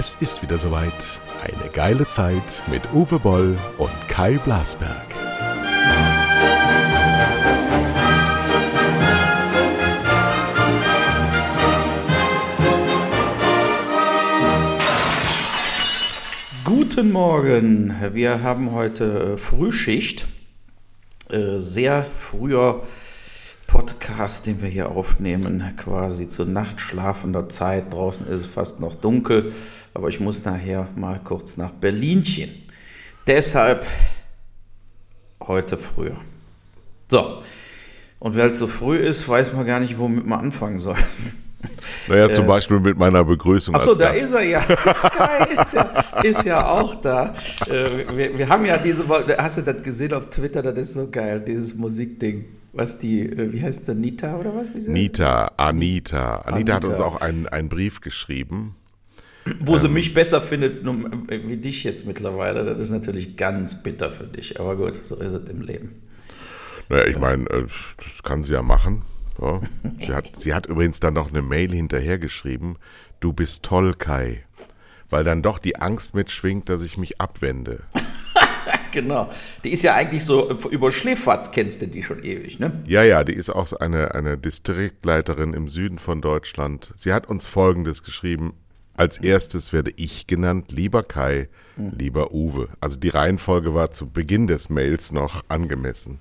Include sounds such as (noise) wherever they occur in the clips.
Es ist wieder soweit. Eine geile Zeit mit Uwe Boll und Kai Blasberg. Guten Morgen. Wir haben heute äh, Frühschicht. Äh, sehr früher Podcast, den wir hier aufnehmen, quasi zu nachtschlafender Zeit. Draußen ist es fast noch dunkel, aber ich muss nachher mal kurz nach Berlinchen. Deshalb heute früher. So, und weil es so früh ist, weiß man gar nicht, womit man anfangen soll. (laughs) Naja, zum äh, Beispiel mit meiner Begrüßung. Achso, da ist er ja. (laughs) Geil, ist ja. Ist ja auch da. Äh, wir, wir haben ja diese, hast du das gesehen auf Twitter? Das ist so geil, dieses Musikding was die, äh, wie heißt sie, Nita oder was? Wie Nita, Anita. Anita. Anita hat uns auch einen, einen Brief geschrieben. Wo ähm, sie mich besser findet wie dich jetzt mittlerweile. Das ist natürlich ganz bitter für dich. Aber gut, so ist es im Leben. Naja, ich meine, äh, das kann sie ja machen. So. Sie, hat, sie hat übrigens dann noch eine Mail hinterhergeschrieben. Du bist toll, Kai. Weil dann doch die Angst mitschwingt, dass ich mich abwende. (laughs) genau. Die ist ja eigentlich so, über Schläferz kennst du die schon ewig, ne? Ja, ja, die ist auch eine, eine Distriktleiterin im Süden von Deutschland. Sie hat uns Folgendes geschrieben. Als erstes werde ich genannt, lieber Kai, lieber Uwe. Also die Reihenfolge war zu Beginn des Mails noch angemessen.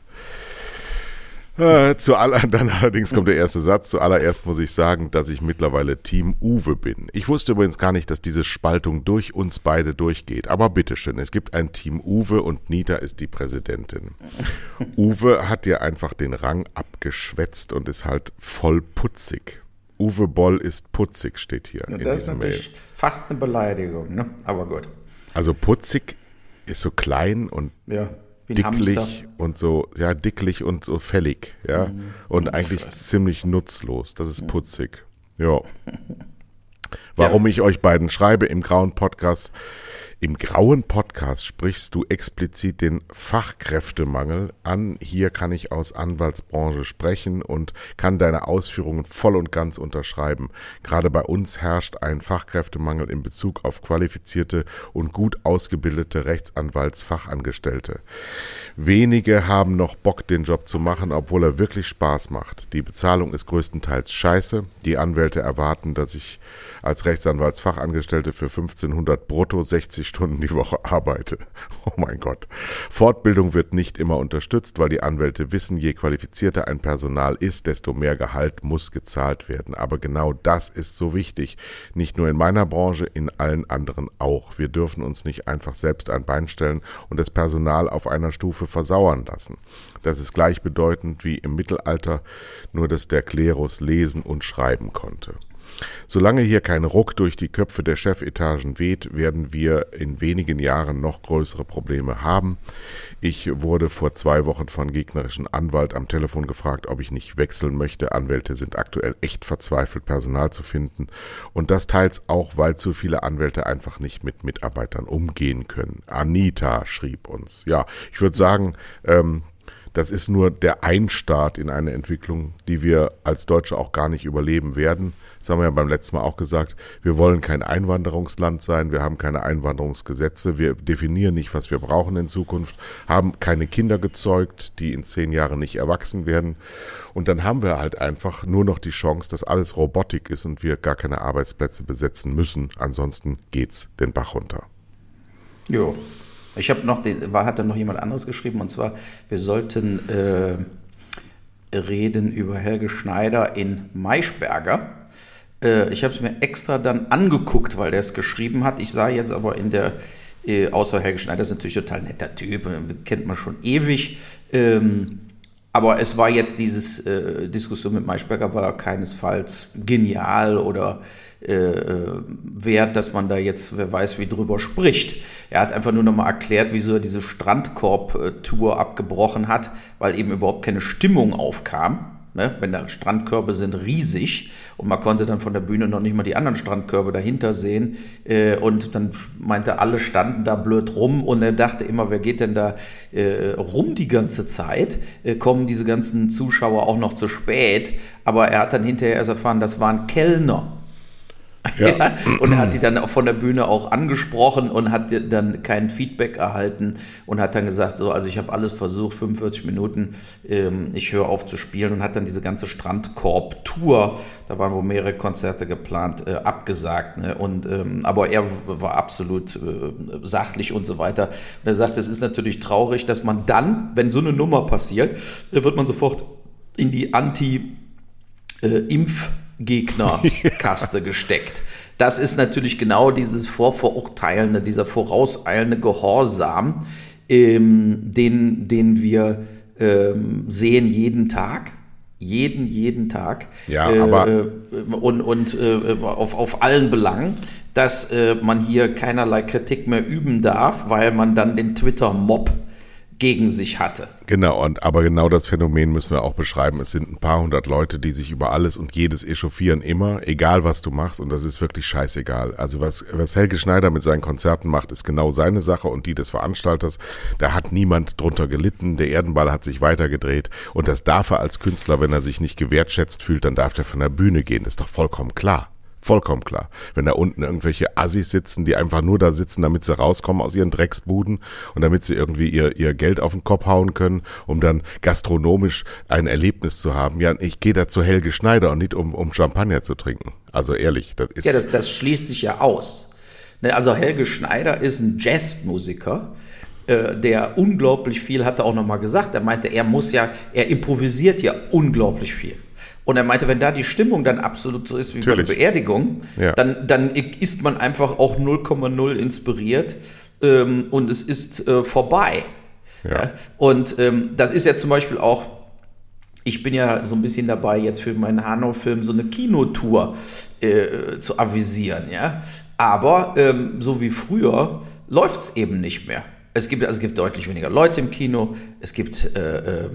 Äh, zu aller, (laughs) dann allerdings kommt der erste Satz. Zuallererst muss ich sagen, dass ich mittlerweile Team Uwe bin. Ich wusste übrigens gar nicht, dass diese Spaltung durch uns beide durchgeht. Aber bitteschön, es gibt ein Team Uwe und Nita ist die Präsidentin. (laughs) Uwe hat dir einfach den Rang abgeschwätzt und ist halt voll putzig. Uwe Boll ist putzig, steht hier. Ja, das ist natürlich Mail. fast eine Beleidigung, ne? aber gut. Also putzig ist so klein und ja dicklich und so, ja, dicklich und so fällig, ja. Mhm. Und eigentlich Scheiße. ziemlich nutzlos. Das ist putzig. Ja. (laughs) Warum ja. ich euch beiden schreibe im grauen Podcast, im grauen Podcast sprichst du explizit den Fachkräftemangel an. Hier kann ich aus Anwaltsbranche sprechen und kann deine Ausführungen voll und ganz unterschreiben. Gerade bei uns herrscht ein Fachkräftemangel in Bezug auf qualifizierte und gut ausgebildete Rechtsanwaltsfachangestellte. Wenige haben noch Bock, den Job zu machen, obwohl er wirklich Spaß macht. Die Bezahlung ist größtenteils scheiße. Die Anwälte erwarten, dass ich als Rechtsanwaltsfachangestellte für 1500 brutto 60 Stunden die Woche arbeite. Oh mein Gott. Fortbildung wird nicht immer unterstützt, weil die Anwälte wissen, je qualifizierter ein Personal ist, desto mehr Gehalt muss gezahlt werden. Aber genau das ist so wichtig. Nicht nur in meiner Branche, in allen anderen auch. Wir dürfen uns nicht einfach selbst ein Bein stellen und das Personal auf einer Stufe versauern lassen. Das ist gleichbedeutend wie im Mittelalter, nur dass der Klerus lesen und schreiben konnte. Solange hier kein Ruck durch die Köpfe der Chefetagen weht, werden wir in wenigen Jahren noch größere Probleme haben. Ich wurde vor zwei Wochen von gegnerischen Anwalt am Telefon gefragt, ob ich nicht wechseln möchte. Anwälte sind aktuell echt verzweifelt, Personal zu finden. Und das teils auch, weil zu viele Anwälte einfach nicht mit Mitarbeitern umgehen können. Anita schrieb uns. Ja, ich würde sagen, ähm, das ist nur der Einstart in eine Entwicklung, die wir als Deutsche auch gar nicht überleben werden. Das haben wir ja beim letzten Mal auch gesagt. Wir wollen kein Einwanderungsland sein. Wir haben keine Einwanderungsgesetze. Wir definieren nicht, was wir brauchen in Zukunft. Haben keine Kinder gezeugt, die in zehn Jahren nicht erwachsen werden. Und dann haben wir halt einfach nur noch die Chance, dass alles Robotik ist und wir gar keine Arbeitsplätze besetzen müssen. Ansonsten geht's den Bach runter. Jo. Ich habe noch, den, war, hat dann noch jemand anderes geschrieben, und zwar, wir sollten äh, reden über Helge Schneider in Maischberger. Äh, ich habe es mir extra dann angeguckt, weil der es geschrieben hat. Ich sah jetzt aber in der, äh, außer Helge Schneider ist natürlich total netter Typ, kennt man schon ewig. Ähm, aber es war jetzt dieses äh, Diskussion mit Maischberger war keinesfalls genial oder äh, äh, wert, dass man da jetzt, wer weiß, wie drüber spricht. Er hat einfach nur nochmal erklärt, wieso er diese Strandkorb-Tour abgebrochen hat, weil eben überhaupt keine Stimmung aufkam. Ne? Wenn da Strandkörbe sind riesig und man konnte dann von der Bühne noch nicht mal die anderen Strandkörbe dahinter sehen. Äh, und dann meinte, alle standen da blöd rum und er dachte immer, wer geht denn da äh, rum die ganze Zeit? Äh, kommen diese ganzen Zuschauer auch noch zu spät? Aber er hat dann hinterher erst erfahren, das waren Kellner. (laughs) Ja. und er hat die dann auch von der Bühne auch angesprochen und hat dann kein Feedback erhalten und hat dann gesagt, so, also ich habe alles versucht, 45 Minuten, ähm, ich höre auf zu spielen und hat dann diese ganze Strandkorb-Tour, da waren wohl mehrere Konzerte geplant, äh, abgesagt. Ne? Und, ähm, aber er war absolut äh, sachlich und so weiter. Und er sagt, es ist natürlich traurig, dass man dann, wenn so eine Nummer passiert, wird man sofort in die Anti-Impf- äh, Gegnerkaste (laughs) gesteckt. Das ist natürlich genau dieses vorverurteilende, dieser vorauseilende Gehorsam, ähm, den, den wir ähm, sehen jeden Tag. Jeden, jeden Tag. Ja, äh, aber. Äh, und und äh, auf, auf allen Belangen, dass äh, man hier keinerlei Kritik mehr üben darf, weil man dann den Twitter-Mob gegen sich hatte. Genau, und aber genau das Phänomen müssen wir auch beschreiben. Es sind ein paar hundert Leute, die sich über alles und jedes echauffieren immer, egal was du machst, und das ist wirklich scheißegal. Also was, was Helge Schneider mit seinen Konzerten macht, ist genau seine Sache und die des Veranstalters. Da hat niemand drunter gelitten, der Erdenball hat sich weitergedreht und das darf er als Künstler, wenn er sich nicht gewertschätzt fühlt, dann darf er von der Bühne gehen, das ist doch vollkommen klar. Vollkommen klar. Wenn da unten irgendwelche Assis sitzen, die einfach nur da sitzen, damit sie rauskommen aus ihren Drecksbuden und damit sie irgendwie ihr, ihr Geld auf den Kopf hauen können, um dann gastronomisch ein Erlebnis zu haben. Ja, ich gehe da zu Helge Schneider und nicht um, um Champagner zu trinken. Also ehrlich, das ist. Ja, das, das schließt sich ja aus. Ne, also Helge Schneider ist ein Jazzmusiker äh, der unglaublich viel, hat er auch nochmal gesagt. Er meinte, er muss ja, er improvisiert ja unglaublich viel. Und er meinte, wenn da die Stimmung dann absolut so ist wie Natürlich. bei der Beerdigung, ja. dann, dann ist man einfach auch 0,0 inspiriert ähm, und es ist äh, vorbei. Ja. ja. Und ähm, das ist ja zum Beispiel auch, ich bin ja so ein bisschen dabei, jetzt für meinen Hanau-Film so eine Kinotour äh, zu avisieren, ja. Aber ähm, so wie früher läuft es eben nicht mehr. Es gibt, also es gibt deutlich weniger Leute im Kino. Es gibt äh, äh,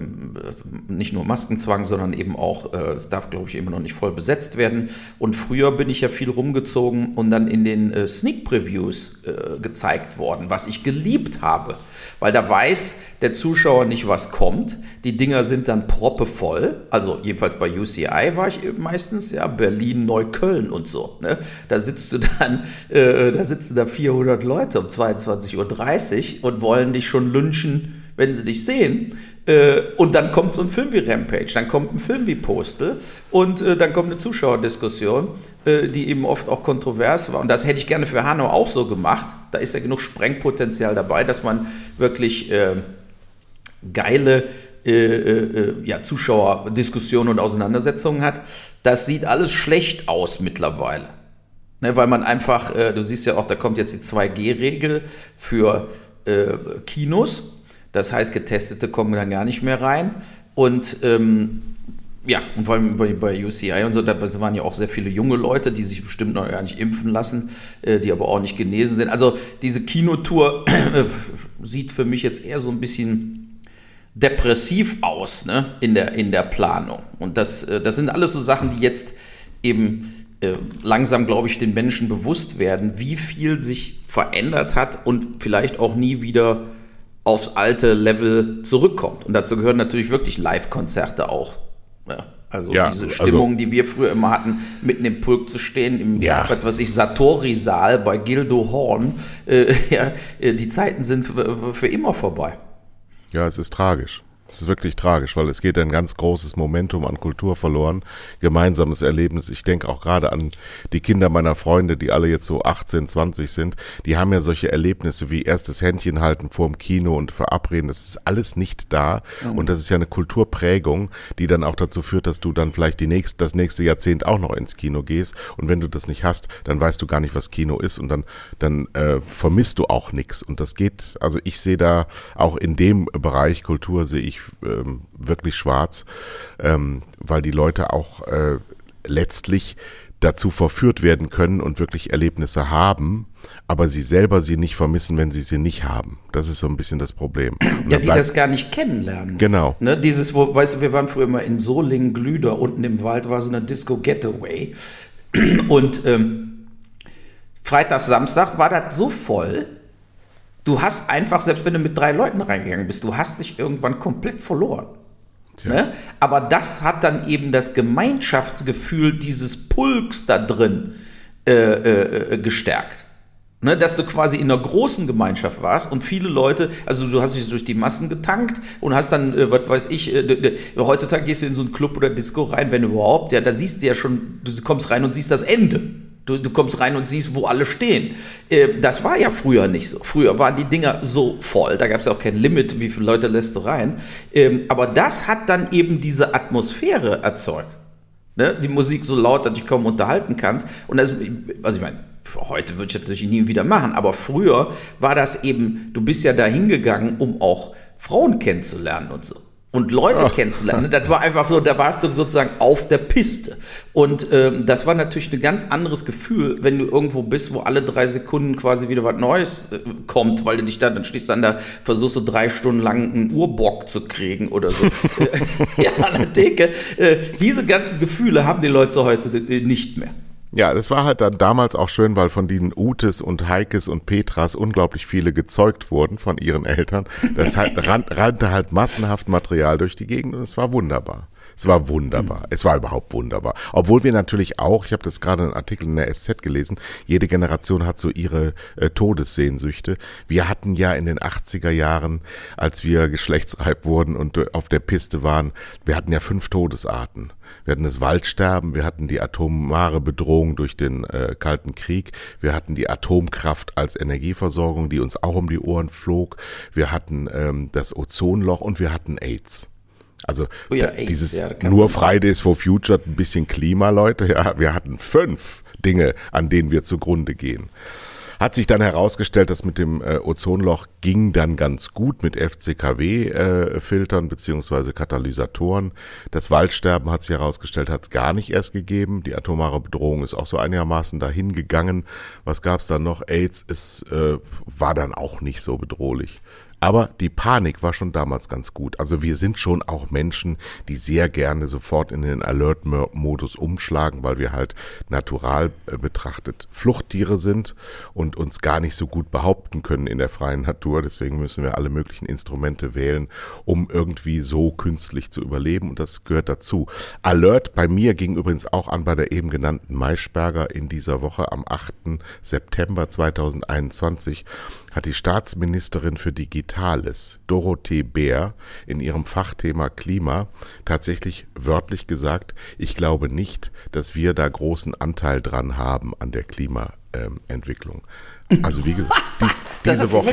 nicht nur Maskenzwang, sondern eben auch, äh, es darf, glaube ich, immer noch nicht voll besetzt werden. Und früher bin ich ja viel rumgezogen und dann in den äh, Sneak Previews äh, gezeigt worden, was ich geliebt habe weil da weiß der Zuschauer nicht, was kommt. Die Dinger sind dann proppevoll. Also jedenfalls bei UCI war ich meistens, ja, Berlin, Neukölln und so. Ne? Da sitzt du dann, äh, da sitzen da 400 Leute um 22.30 Uhr und wollen dich schon lynchen wenn sie dich sehen. Äh, und dann kommt so ein Film wie Rampage, dann kommt ein Film wie Postel und äh, dann kommt eine Zuschauerdiskussion, äh, die eben oft auch kontrovers war. Und das hätte ich gerne für Hanau auch so gemacht. Da ist ja genug Sprengpotenzial dabei, dass man wirklich äh, geile äh, äh, ja, Zuschauerdiskussionen und Auseinandersetzungen hat. Das sieht alles schlecht aus mittlerweile. Ne, weil man einfach, du siehst ja auch, da kommt jetzt die 2G-Regel für Kinos das heißt, Getestete kommen dann gar nicht mehr rein. Und ähm, ja, und vor allem bei, bei UCI und so, da waren ja auch sehr viele junge Leute, die sich bestimmt noch gar nicht impfen lassen, äh, die aber auch nicht genesen sind. Also diese Kinotour äh, sieht für mich jetzt eher so ein bisschen depressiv aus ne, in, der, in der Planung. Und das, äh, das sind alles so Sachen, die jetzt eben äh, langsam, glaube ich, den Menschen bewusst werden, wie viel sich verändert hat und vielleicht auch nie wieder aufs alte Level zurückkommt. Und dazu gehören natürlich wirklich Live-Konzerte auch. Ja, also ja, diese also Stimmung, also, die wir früher immer hatten, mitten im Pulk zu stehen, im ja. was ich, Satori-Saal bei Gildo Horn, äh, (laughs) ja, äh, die Zeiten sind für, für immer vorbei. Ja, es ist tragisch. Das ist wirklich tragisch, weil es geht ein ganz großes Momentum an Kultur verloren, gemeinsames Erlebnis. Ich denke auch gerade an die Kinder meiner Freunde, die alle jetzt so 18, 20 sind. Die haben ja solche Erlebnisse wie erstes Händchen halten vor dem Kino und verabreden. Das ist alles nicht da. Mhm. Und das ist ja eine Kulturprägung, die dann auch dazu führt, dass du dann vielleicht die nächst, das nächste Jahrzehnt auch noch ins Kino gehst. Und wenn du das nicht hast, dann weißt du gar nicht, was Kino ist und dann, dann äh, vermisst du auch nichts. Und das geht, also ich sehe da auch in dem Bereich Kultur sehe ich ähm, wirklich schwarz, ähm, weil die Leute auch äh, letztlich dazu verführt werden können und wirklich Erlebnisse haben, aber sie selber sie nicht vermissen, wenn sie sie nicht haben. Das ist so ein bisschen das Problem. Und ja, die das gar nicht kennenlernen. Genau. Ne, dieses, wo, weißt du, wir waren früher immer in Solingen, Glüder, unten im Wald war so eine Disco Getaway. Und ähm, Freitag, Samstag war das so voll, Du hast einfach, selbst wenn du mit drei Leuten reingegangen bist, du hast dich irgendwann komplett verloren. Ne? Aber das hat dann eben das Gemeinschaftsgefühl dieses Pulks da drin äh, äh, gestärkt. Ne, dass du quasi in einer großen Gemeinschaft warst und viele Leute, also du hast dich durch die Massen getankt und hast dann, äh, was weiß ich, äh, heutzutage gehst du in so einen Club oder Disco rein, wenn überhaupt, ja, da siehst du ja schon, du kommst rein und siehst das Ende. Du, du kommst rein und siehst, wo alle stehen. Äh, das war ja früher nicht so. Früher waren die Dinger so voll, da gab es ja auch kein Limit, wie viele Leute lässt du rein. Ähm, aber das hat dann eben diese Atmosphäre erzeugt. Ne? Die Musik so laut, dass du dich kaum unterhalten kannst. Und das, also ich meine, heute würde ich das natürlich nie wieder machen, aber früher war das eben, du bist ja da hingegangen, um auch Frauen kennenzulernen und so und Leute Ach. kennenzulernen. Das war einfach so, da warst du sozusagen auf der Piste. Und ähm, das war natürlich ein ganz anderes Gefühl, wenn du irgendwo bist, wo alle drei Sekunden quasi wieder was Neues äh, kommt, weil du dich da, dann stehst dann da, versuchst du drei Stunden lang einen Urbock zu kriegen oder so. (laughs) (laughs) ja, an der Theke. Äh, diese ganzen Gefühle haben die Leute heute äh, nicht mehr. Ja, das war halt dann damals auch schön, weil von den Utes und Heikes und Petras unglaublich viele gezeugt wurden von ihren Eltern. Das halt, (laughs) rannte halt massenhaft Material durch die Gegend und es war wunderbar. Es war wunderbar. Mhm. Es war überhaupt wunderbar. Obwohl wir natürlich auch, ich habe das gerade einen Artikel in der SZ gelesen, jede Generation hat so ihre äh, Todessehnsüchte. Wir hatten ja in den 80er Jahren, als wir geschlechtsreif wurden und äh, auf der Piste waren, wir hatten ja fünf Todesarten. Wir hatten das Waldsterben, wir hatten die atomare Bedrohung durch den äh, Kalten Krieg, wir hatten die Atomkraft als Energieversorgung, die uns auch um die Ohren flog, wir hatten ähm, das Ozonloch und wir hatten AIDS. Also oh ja, AIDS, dieses ja, nur Fridays for Future, ein bisschen Klima, Leute. Ja, wir hatten fünf Dinge, an denen wir zugrunde gehen. Hat sich dann herausgestellt, dass mit dem äh, Ozonloch ging dann ganz gut mit FCKW-Filtern äh, beziehungsweise Katalysatoren. Das Waldsterben hat sich herausgestellt, hat es gar nicht erst gegeben. Die atomare Bedrohung ist auch so einigermaßen dahin gegangen. Was gab es dann noch? AIDS ist, äh, war dann auch nicht so bedrohlich. Aber die Panik war schon damals ganz gut. Also wir sind schon auch Menschen, die sehr gerne sofort in den Alert-Modus umschlagen, weil wir halt natural äh, betrachtet Fluchttiere sind und uns gar nicht so gut behaupten können in der freien Natur. Deswegen müssen wir alle möglichen Instrumente wählen, um irgendwie so künstlich zu überleben. Und das gehört dazu. Alert bei mir ging übrigens auch an bei der eben genannten Maischberger in dieser Woche am 8. September 2021 hat die Staatsministerin für Digitales, Dorothee Bär, in ihrem Fachthema Klima tatsächlich wörtlich gesagt, ich glaube nicht, dass wir da großen Anteil dran haben an der Klimaentwicklung. Also wie (laughs) gesagt, dies, diese Woche,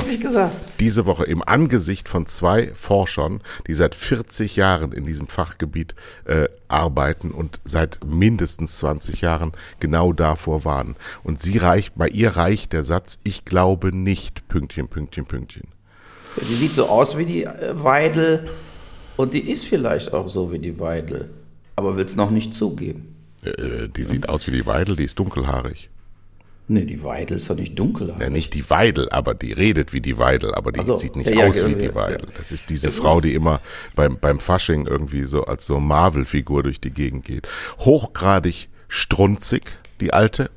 diese Woche im Angesicht von zwei Forschern, die seit 40 Jahren in diesem Fachgebiet äh, arbeiten und seit mindestens 20 Jahren genau davor waren. Und sie reicht, bei ihr reicht der Satz, ich glaube nicht, Pünktchen, Pünktchen, Pünktchen. Die sieht so aus wie die äh, Weidel und die ist vielleicht auch so wie die Weidel, aber will es noch nicht zugeben. Äh, die sieht aus wie die Weidel, die ist dunkelhaarig. Nee, die Weidel ist doch nicht dunkel. Ja, nicht die Weidel, aber die redet wie die Weidel, aber die so, sieht nicht ja, aus ja, wie die Weidel. Das ist diese Frau, die immer beim, beim Fasching irgendwie so als so Marvel-Figur durch die Gegend geht. Hochgradig strunzig, die alte.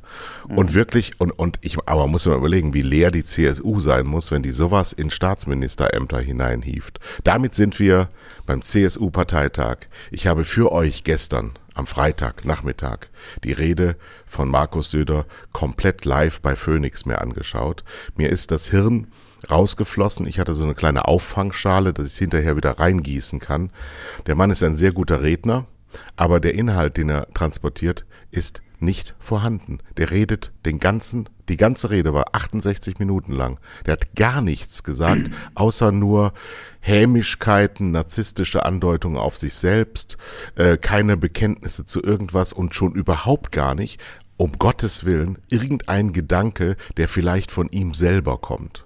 Und mhm. wirklich, und, und ich, aber muss man überlegen, wie leer die CSU sein muss, wenn die sowas in Staatsministerämter hineinhieft. Damit sind wir beim CSU-Parteitag. Ich habe für euch gestern am Freitag Nachmittag die Rede von Markus Söder komplett live bei Phoenix mir angeschaut. Mir ist das Hirn rausgeflossen. Ich hatte so eine kleine Auffangschale, dass ich es hinterher wieder reingießen kann. Der Mann ist ein sehr guter Redner, aber der Inhalt, den er transportiert, ist nicht vorhanden. Der redet den ganzen, die ganze Rede war 68 Minuten lang. Der hat gar nichts gesagt, (clears throat) außer nur Hämischkeiten, narzisstische Andeutungen auf sich selbst, äh, keine Bekenntnisse zu irgendwas und schon überhaupt gar nicht, um Gottes Willen, irgendein Gedanke, der vielleicht von ihm selber kommt.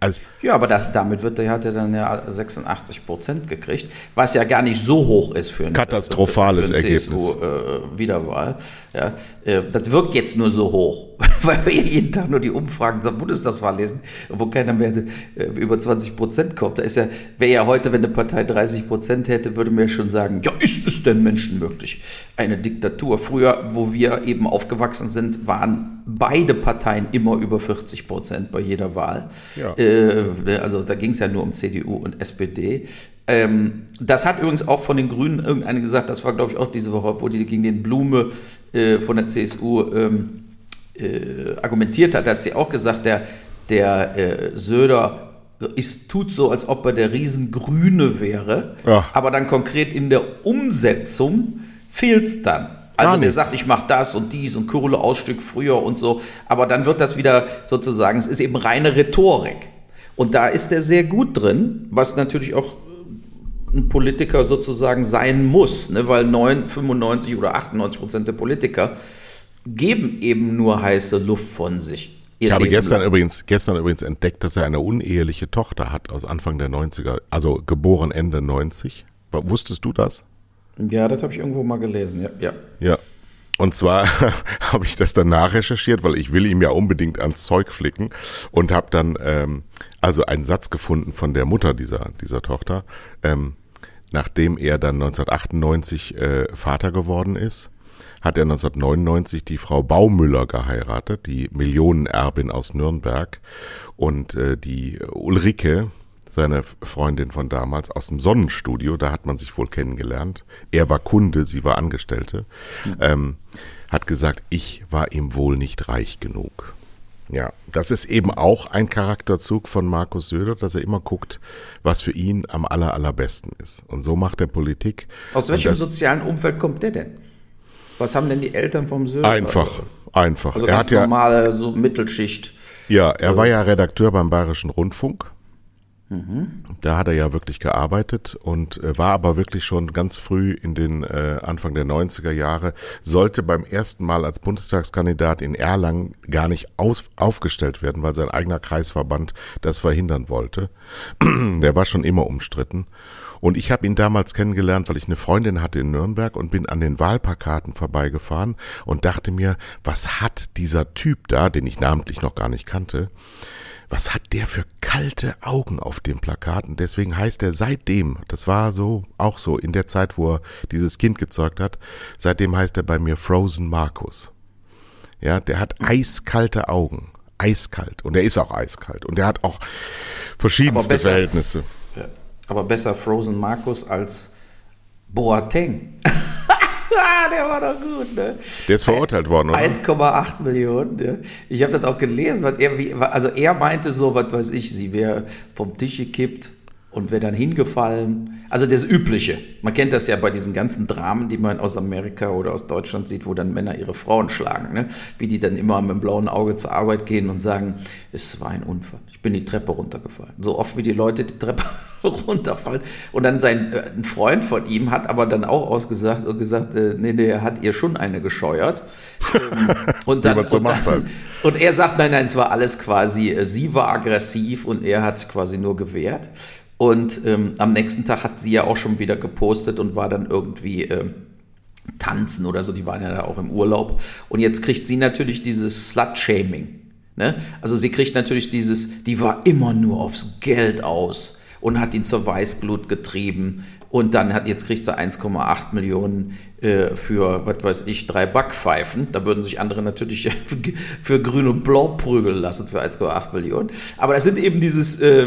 Also, ja, aber das, damit wird er, hat er dann ja 86 Prozent gekriegt, was ja gar nicht so hoch ist für ein katastrophales für ein Ergebnis. Äh, Wiederwahl. Ja, äh, das wirkt jetzt nur so hoch, (laughs) weil wir jeden Tag nur die Umfragen zur Bundestagswahl lesen, wo keiner mehr äh, über 20 Prozent kommt. Da ist ja, wäre ja heute, wenn eine Partei 30 Prozent hätte, würde ja schon sagen, ja, ist es denn menschenmöglich? Eine Diktatur. Früher, wo wir eben aufgewachsen sind, waren beide Parteien immer über 40 Prozent bei jeder Wahl. Ja. Äh, äh, also da ging es ja nur um CDU und SPD. Ähm, das hat übrigens auch von den Grünen irgendeine gesagt, das war glaube ich auch diese Woche, wo die gegen den Blume äh, von der CSU ähm, äh, argumentiert hat, hat sie auch gesagt, der, der äh, Söder ist, tut so, als ob er der Riesengrüne wäre, ja. aber dann konkret in der Umsetzung fehlt es dann. Also der sagt, ich mache das und dies und Kohleausstück früher und so, aber dann wird das wieder sozusagen, es ist eben reine Rhetorik. Und da ist er sehr gut drin, was natürlich auch ein Politiker sozusagen sein muss, ne? weil 9, 95 oder 98 Prozent der Politiker geben eben nur heiße Luft von sich. Ich habe gestern übrigens, gestern übrigens entdeckt, dass er eine uneheliche Tochter hat aus Anfang der 90er, also geboren Ende 90. Wusstest du das? Ja, das habe ich irgendwo mal gelesen, ja. Ja. ja. Und zwar (laughs) habe ich das dann nachrecherchiert, weil ich will ihm ja unbedingt ans Zeug flicken und habe dann ähm, also einen Satz gefunden von der Mutter dieser, dieser Tochter, ähm, nachdem er dann 1998 äh, Vater geworden ist hat er 1999 die Frau Baumüller geheiratet, die Millionenerbin aus Nürnberg. Und äh, die Ulrike, seine Freundin von damals, aus dem Sonnenstudio, da hat man sich wohl kennengelernt. Er war Kunde, sie war Angestellte. Mhm. Ähm, hat gesagt, ich war ihm wohl nicht reich genug. Ja, das ist eben auch ein Charakterzug von Markus Söder, dass er immer guckt, was für ihn am aller, allerbesten ist. Und so macht er Politik. Aus welchem das, sozialen Umfeld kommt der denn? Was haben denn die Eltern vom Söder? Einfach, einfach. Also er ganz hat normale, ja, so Mittelschicht. Ja, er war ja Redakteur beim Bayerischen Rundfunk. Mhm. Da hat er ja wirklich gearbeitet und äh, war aber wirklich schon ganz früh in den äh, Anfang der 90er Jahre, sollte beim ersten Mal als Bundestagskandidat in Erlangen gar nicht aus, aufgestellt werden, weil sein eigener Kreisverband das verhindern wollte. (clears throat) der war schon immer umstritten. Und ich habe ihn damals kennengelernt, weil ich eine Freundin hatte in Nürnberg und bin an den Wahlplakaten vorbeigefahren und dachte mir, was hat dieser Typ da, den ich namentlich noch gar nicht kannte, was hat der für kalte Augen auf dem Plakat? Und deswegen heißt er seitdem, das war so, auch so in der Zeit, wo er dieses Kind gezeugt hat, seitdem heißt er bei mir Frozen Markus. Ja, der hat eiskalte Augen. Eiskalt. Und er ist auch eiskalt. Und er hat auch verschiedenste Verhältnisse. Aber besser Frozen Markus als Boateng. (laughs) der war doch gut, ne? Der ist verurteilt worden, oder? 1,8 Millionen. Ne? Ich habe das auch gelesen, was er, also er meinte so, was weiß ich, sie wäre vom Tisch gekippt und wäre dann hingefallen. Also das Übliche. Man kennt das ja bei diesen ganzen Dramen, die man aus Amerika oder aus Deutschland sieht, wo dann Männer ihre Frauen schlagen. Ne? Wie die dann immer mit dem blauen Auge zur Arbeit gehen und sagen, es war ein Unfall. Ich bin die Treppe runtergefallen. So oft wie die Leute die Treppe (laughs) runterfallen. Und dann sein äh, ein Freund von ihm hat aber dann auch ausgesagt und gesagt, äh, nee, nee, er hat ihr schon eine gescheuert. Ähm, und, (laughs) dann, und, dann, und er sagt, nein, nein, es war alles quasi, äh, sie war aggressiv und er hat quasi nur gewehrt. Und ähm, am nächsten Tag hat sie ja auch schon wieder gepostet und war dann irgendwie äh, tanzen oder so. Die waren ja da auch im Urlaub. Und jetzt kriegt sie natürlich dieses Slut-Shaming. Ne? Also sie kriegt natürlich dieses, die war immer nur aufs Geld aus und hat ihn zur Weißglut getrieben. Und dann hat, jetzt kriegt sie 1,8 Millionen äh, für, was weiß ich, drei Backpfeifen. Da würden sich andere natürlich (laughs) für grün und blau prügeln lassen für 1,8 Millionen. Aber das sind eben dieses, äh,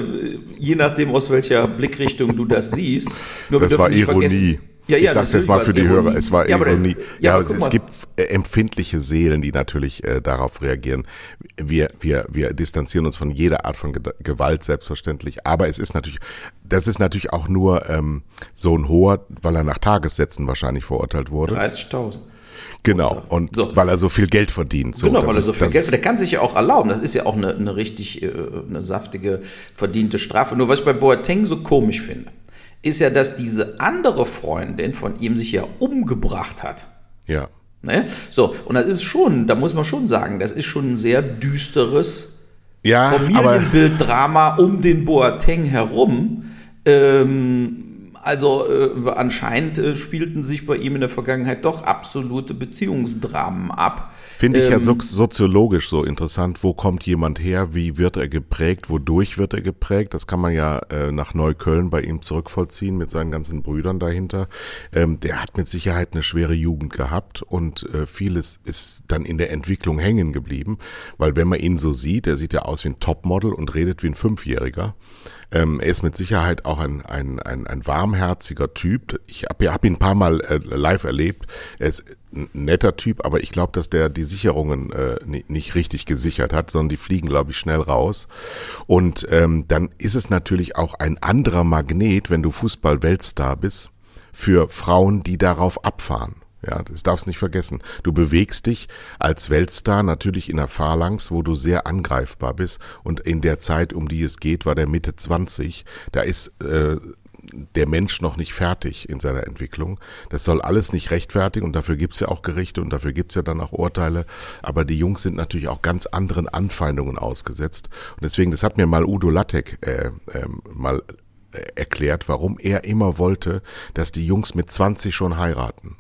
je nachdem aus welcher Blickrichtung du das siehst. Nur das war Ironie. Ja, ja, ich sag's jetzt mal für die Hörer, es war ja, Ironie. Ja, ja es gibt äh, empfindliche Seelen, die natürlich äh, darauf reagieren. Wir, wir, wir distanzieren uns von jeder Art von Gewalt, selbstverständlich. Aber es ist natürlich, das ist natürlich auch nur ähm, so ein hoher, weil er nach Tagessätzen wahrscheinlich verurteilt wurde. 30.000. Genau, und so. weil er so viel Geld verdient. So, genau, weil er so viel Geld Der kann sich ja auch erlauben. Das ist ja auch eine, eine richtig äh, eine saftige, verdiente Strafe. Nur was ich bei Boateng so komisch finde ist ja, dass diese andere Freundin von ihm sich ja umgebracht hat. Ja. Ne? So, und das ist schon, da muss man schon sagen, das ist schon ein sehr düsteres ja, Familienbilddrama um den Boateng herum. Ähm, also äh, anscheinend äh, spielten sich bei ihm in der Vergangenheit doch absolute Beziehungsdramen ab. Finde ich ähm, ja so, soziologisch so interessant. Wo kommt jemand her? Wie wird er geprägt? Wodurch wird er geprägt? Das kann man ja äh, nach Neukölln bei ihm zurückvollziehen mit seinen ganzen Brüdern dahinter. Ähm, der hat mit Sicherheit eine schwere Jugend gehabt und äh, vieles ist dann in der Entwicklung hängen geblieben, weil wenn man ihn so sieht, er sieht ja aus wie ein Topmodel und redet wie ein Fünfjähriger. Ähm, er ist mit Sicherheit auch ein, ein, ein, ein warmherziger Typ. Ich habe hab ihn ein paar Mal äh, live erlebt. Er ist ein netter Typ, aber ich glaube, dass der die Sicherungen äh, nicht richtig gesichert hat, sondern die fliegen, glaube ich, schnell raus. Und ähm, dann ist es natürlich auch ein anderer Magnet, wenn du Fußball-Weltstar bist, für Frauen, die darauf abfahren. Ja, das darfst nicht vergessen. Du bewegst dich als Weltstar natürlich in der Phalanx, wo du sehr angreifbar bist. Und in der Zeit, um die es geht, war der Mitte 20. Da ist äh, der Mensch noch nicht fertig in seiner Entwicklung. Das soll alles nicht rechtfertigen und dafür gibt's ja auch Gerichte und dafür gibt's ja dann auch Urteile. Aber die Jungs sind natürlich auch ganz anderen Anfeindungen ausgesetzt. Und deswegen, das hat mir mal Udo Lattek äh, äh, mal erklärt, warum er immer wollte, dass die Jungs mit 20 schon heiraten.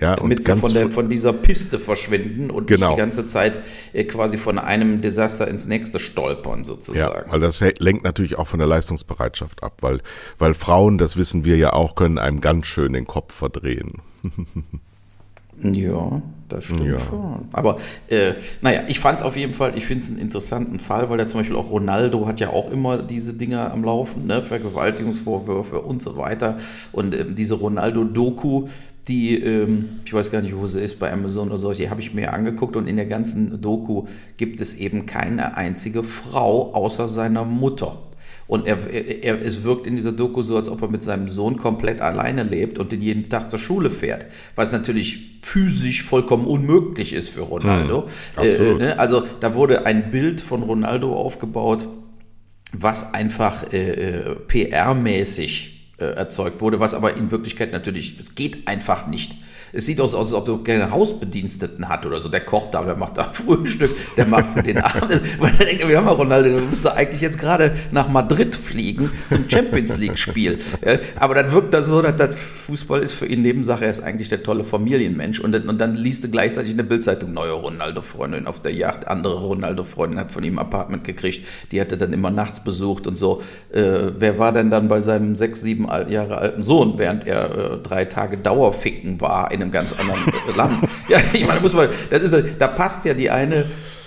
Ja, Damit und sie von, der, von dieser Piste verschwinden und genau. nicht die ganze Zeit äh, quasi von einem Desaster ins nächste stolpern sozusagen. Ja, weil das lenkt natürlich auch von der Leistungsbereitschaft ab, weil, weil Frauen, das wissen wir ja auch, können einem ganz schön den Kopf verdrehen. (laughs) Ja, das stimmt ja. schon. Aber äh, naja, ich fand es auf jeden Fall, ich finde es einen interessanten Fall, weil ja zum Beispiel auch Ronaldo hat ja auch immer diese Dinger am Laufen, ne? Vergewaltigungsvorwürfe und so weiter. Und ähm, diese Ronaldo-Doku, die, ähm, ich weiß gar nicht, wo sie ist, bei Amazon oder so, die habe ich mir angeguckt und in der ganzen Doku gibt es eben keine einzige Frau außer seiner Mutter. Und er, er, es wirkt in dieser Doku so, als ob er mit seinem Sohn komplett alleine lebt und den jeden Tag zur Schule fährt. Was natürlich physisch vollkommen unmöglich ist für Ronaldo. Hm, äh, ne? Also da wurde ein Bild von Ronaldo aufgebaut, was einfach äh, äh PR-mäßig äh, erzeugt wurde, was aber in Wirklichkeit natürlich, es geht einfach nicht. Es sieht aus, als ob er keine Hausbediensteten hat oder so. Der kocht da, der macht da (laughs) Frühstück, der macht für den Abend. Weil er denkt, wir haben ja Ronaldo, der müsste eigentlich jetzt gerade nach Madrid fliegen zum Champions League-Spiel. Aber dann wirkt das so, dass das Fußball ist für ihn Nebensache. Er ist eigentlich der tolle Familienmensch. Und dann, und dann liest du gleichzeitig in der Bildzeitung neue Ronaldo-Freundin auf der Yacht. Andere Ronaldo-Freundin hat von ihm ein Apartment gekriegt. Die hat er dann immer nachts besucht und so. Äh, wer war denn dann bei seinem sechs, sieben Jahre alten Sohn, während er äh, drei Tage Dauerficken war in einem ganz anderen Land. Ja, ich meine, muss man, das ist, da passt ja die eine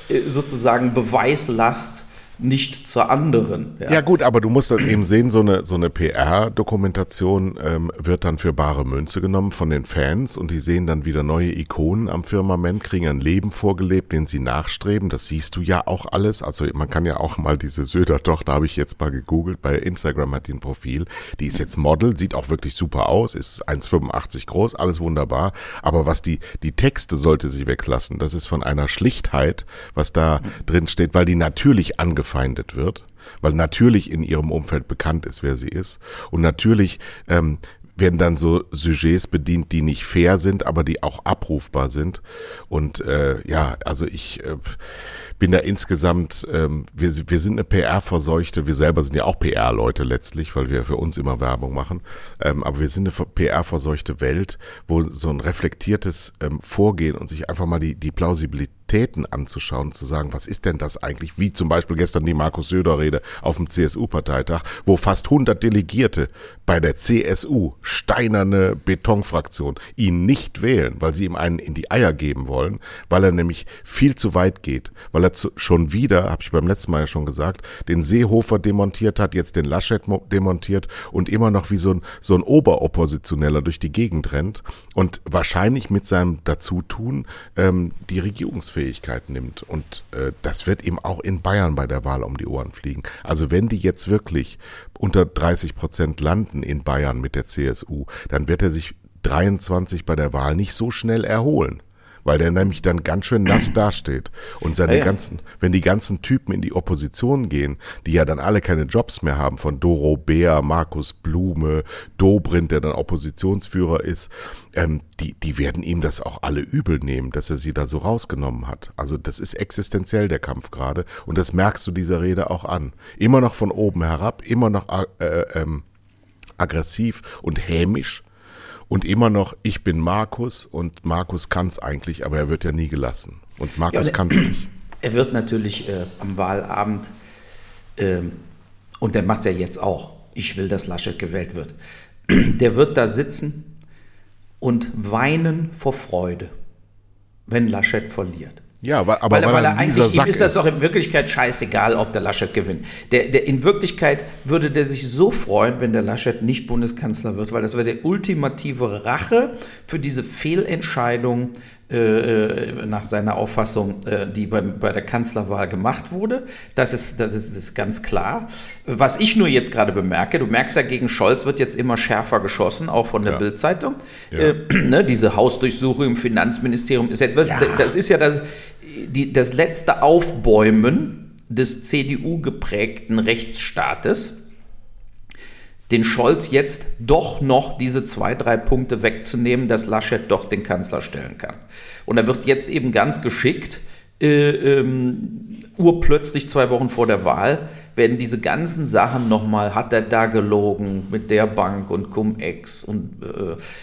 äh, sozusagen Beweislast nicht zur anderen. Ja. ja, gut, aber du musst dann eben sehen, so eine, so eine PR-Dokumentation ähm, wird dann für bare Münze genommen von den Fans und die sehen dann wieder neue Ikonen am Firmament, kriegen ein Leben vorgelebt, den sie nachstreben. Das siehst du ja auch alles. Also man kann ja auch mal diese Söder-Tochter, habe ich jetzt mal gegoogelt, bei Instagram hat die ein Profil. Die ist jetzt Model, sieht auch wirklich super aus, ist 1,85 groß, alles wunderbar. Aber was die, die Texte sollte sie weglassen. Das ist von einer Schlichtheit, was da drin steht, weil die natürlich angefangen angefeindet wird, weil natürlich in ihrem Umfeld bekannt ist, wer sie ist. Und natürlich ähm, werden dann so Sujets bedient, die nicht fair sind, aber die auch abrufbar sind. Und äh, ja, also ich äh, bin da insgesamt, ähm, wir, wir sind eine PR-verseuchte, wir selber sind ja auch PR-Leute letztlich, weil wir für uns immer Werbung machen, ähm, aber wir sind eine PR-verseuchte Welt, wo so ein reflektiertes ähm, Vorgehen und sich einfach mal die, die Plausibilität Realitäten anzuschauen, zu sagen, was ist denn das eigentlich? Wie zum Beispiel gestern die Markus Söder-Rede auf dem CSU-Parteitag, wo fast 100 Delegierte bei der CSU, steinerne Betonfraktion, ihn nicht wählen, weil sie ihm einen in die Eier geben wollen, weil er nämlich viel zu weit geht, weil er zu, schon wieder, habe ich beim letzten Mal ja schon gesagt, den Seehofer demontiert hat, jetzt den Laschet demontiert und immer noch wie so ein, so ein Oberoppositioneller durch die Gegend rennt und wahrscheinlich mit seinem Dazutun ähm, die Regierungsfähigkeit nimmt. Und äh, das wird ihm auch in Bayern bei der Wahl um die Ohren fliegen. Also wenn die jetzt wirklich unter 30 Prozent landen in Bayern mit der CSU, dann wird er sich 23 bei der Wahl nicht so schnell erholen weil der nämlich dann ganz schön nass (clears throat) dasteht. Und seine ja, ja. ganzen, wenn die ganzen Typen in die Opposition gehen, die ja dann alle keine Jobs mehr haben, von Doro Bär, Markus Blume, Dobrindt, der dann Oppositionsführer ist, ähm, die, die werden ihm das auch alle übel nehmen, dass er sie da so rausgenommen hat. Also das ist existenziell der Kampf gerade und das merkst du dieser Rede auch an. Immer noch von oben herab, immer noch äh, äh, ähm, aggressiv und hämisch und immer noch, ich bin Markus und Markus kann es eigentlich, aber er wird ja nie gelassen. Und Markus ja, kann es nicht. (clears throat) Er wird natürlich äh, am Wahlabend, äh, und der macht es ja jetzt auch, ich will, dass Laschet gewählt wird, (clears throat) der wird da sitzen und weinen vor Freude, wenn Laschet verliert. Ja, aber weil, weil, weil er eigentlich, ihm ist das doch in Wirklichkeit scheißegal, ob der Laschet gewinnt. Der, der, in Wirklichkeit würde der sich so freuen, wenn der Laschet nicht Bundeskanzler wird, weil das wäre der ultimative Rache für diese Fehlentscheidung äh, nach seiner Auffassung, äh, die bei, bei der Kanzlerwahl gemacht wurde. Das ist, das, ist, das ist ganz klar. Was ich nur jetzt gerade bemerke, du merkst ja, gegen Scholz wird jetzt immer schärfer geschossen, auch von der ja. Bild-Zeitung. Ja. Äh, (clears throat) ne, diese Hausdurchsuchung im Finanzministerium ist jetzt, ja. das ist ja das, die, das letzte Aufbäumen des CDU-geprägten Rechtsstaates den Scholz jetzt doch noch diese zwei, drei Punkte wegzunehmen, dass Laschet doch den Kanzler stellen kann. Und er wird jetzt eben ganz geschickt, äh, ähm, urplötzlich zwei Wochen vor der Wahl, werden diese ganzen Sachen nochmal, hat er da gelogen mit der Bank und Cum-Ex und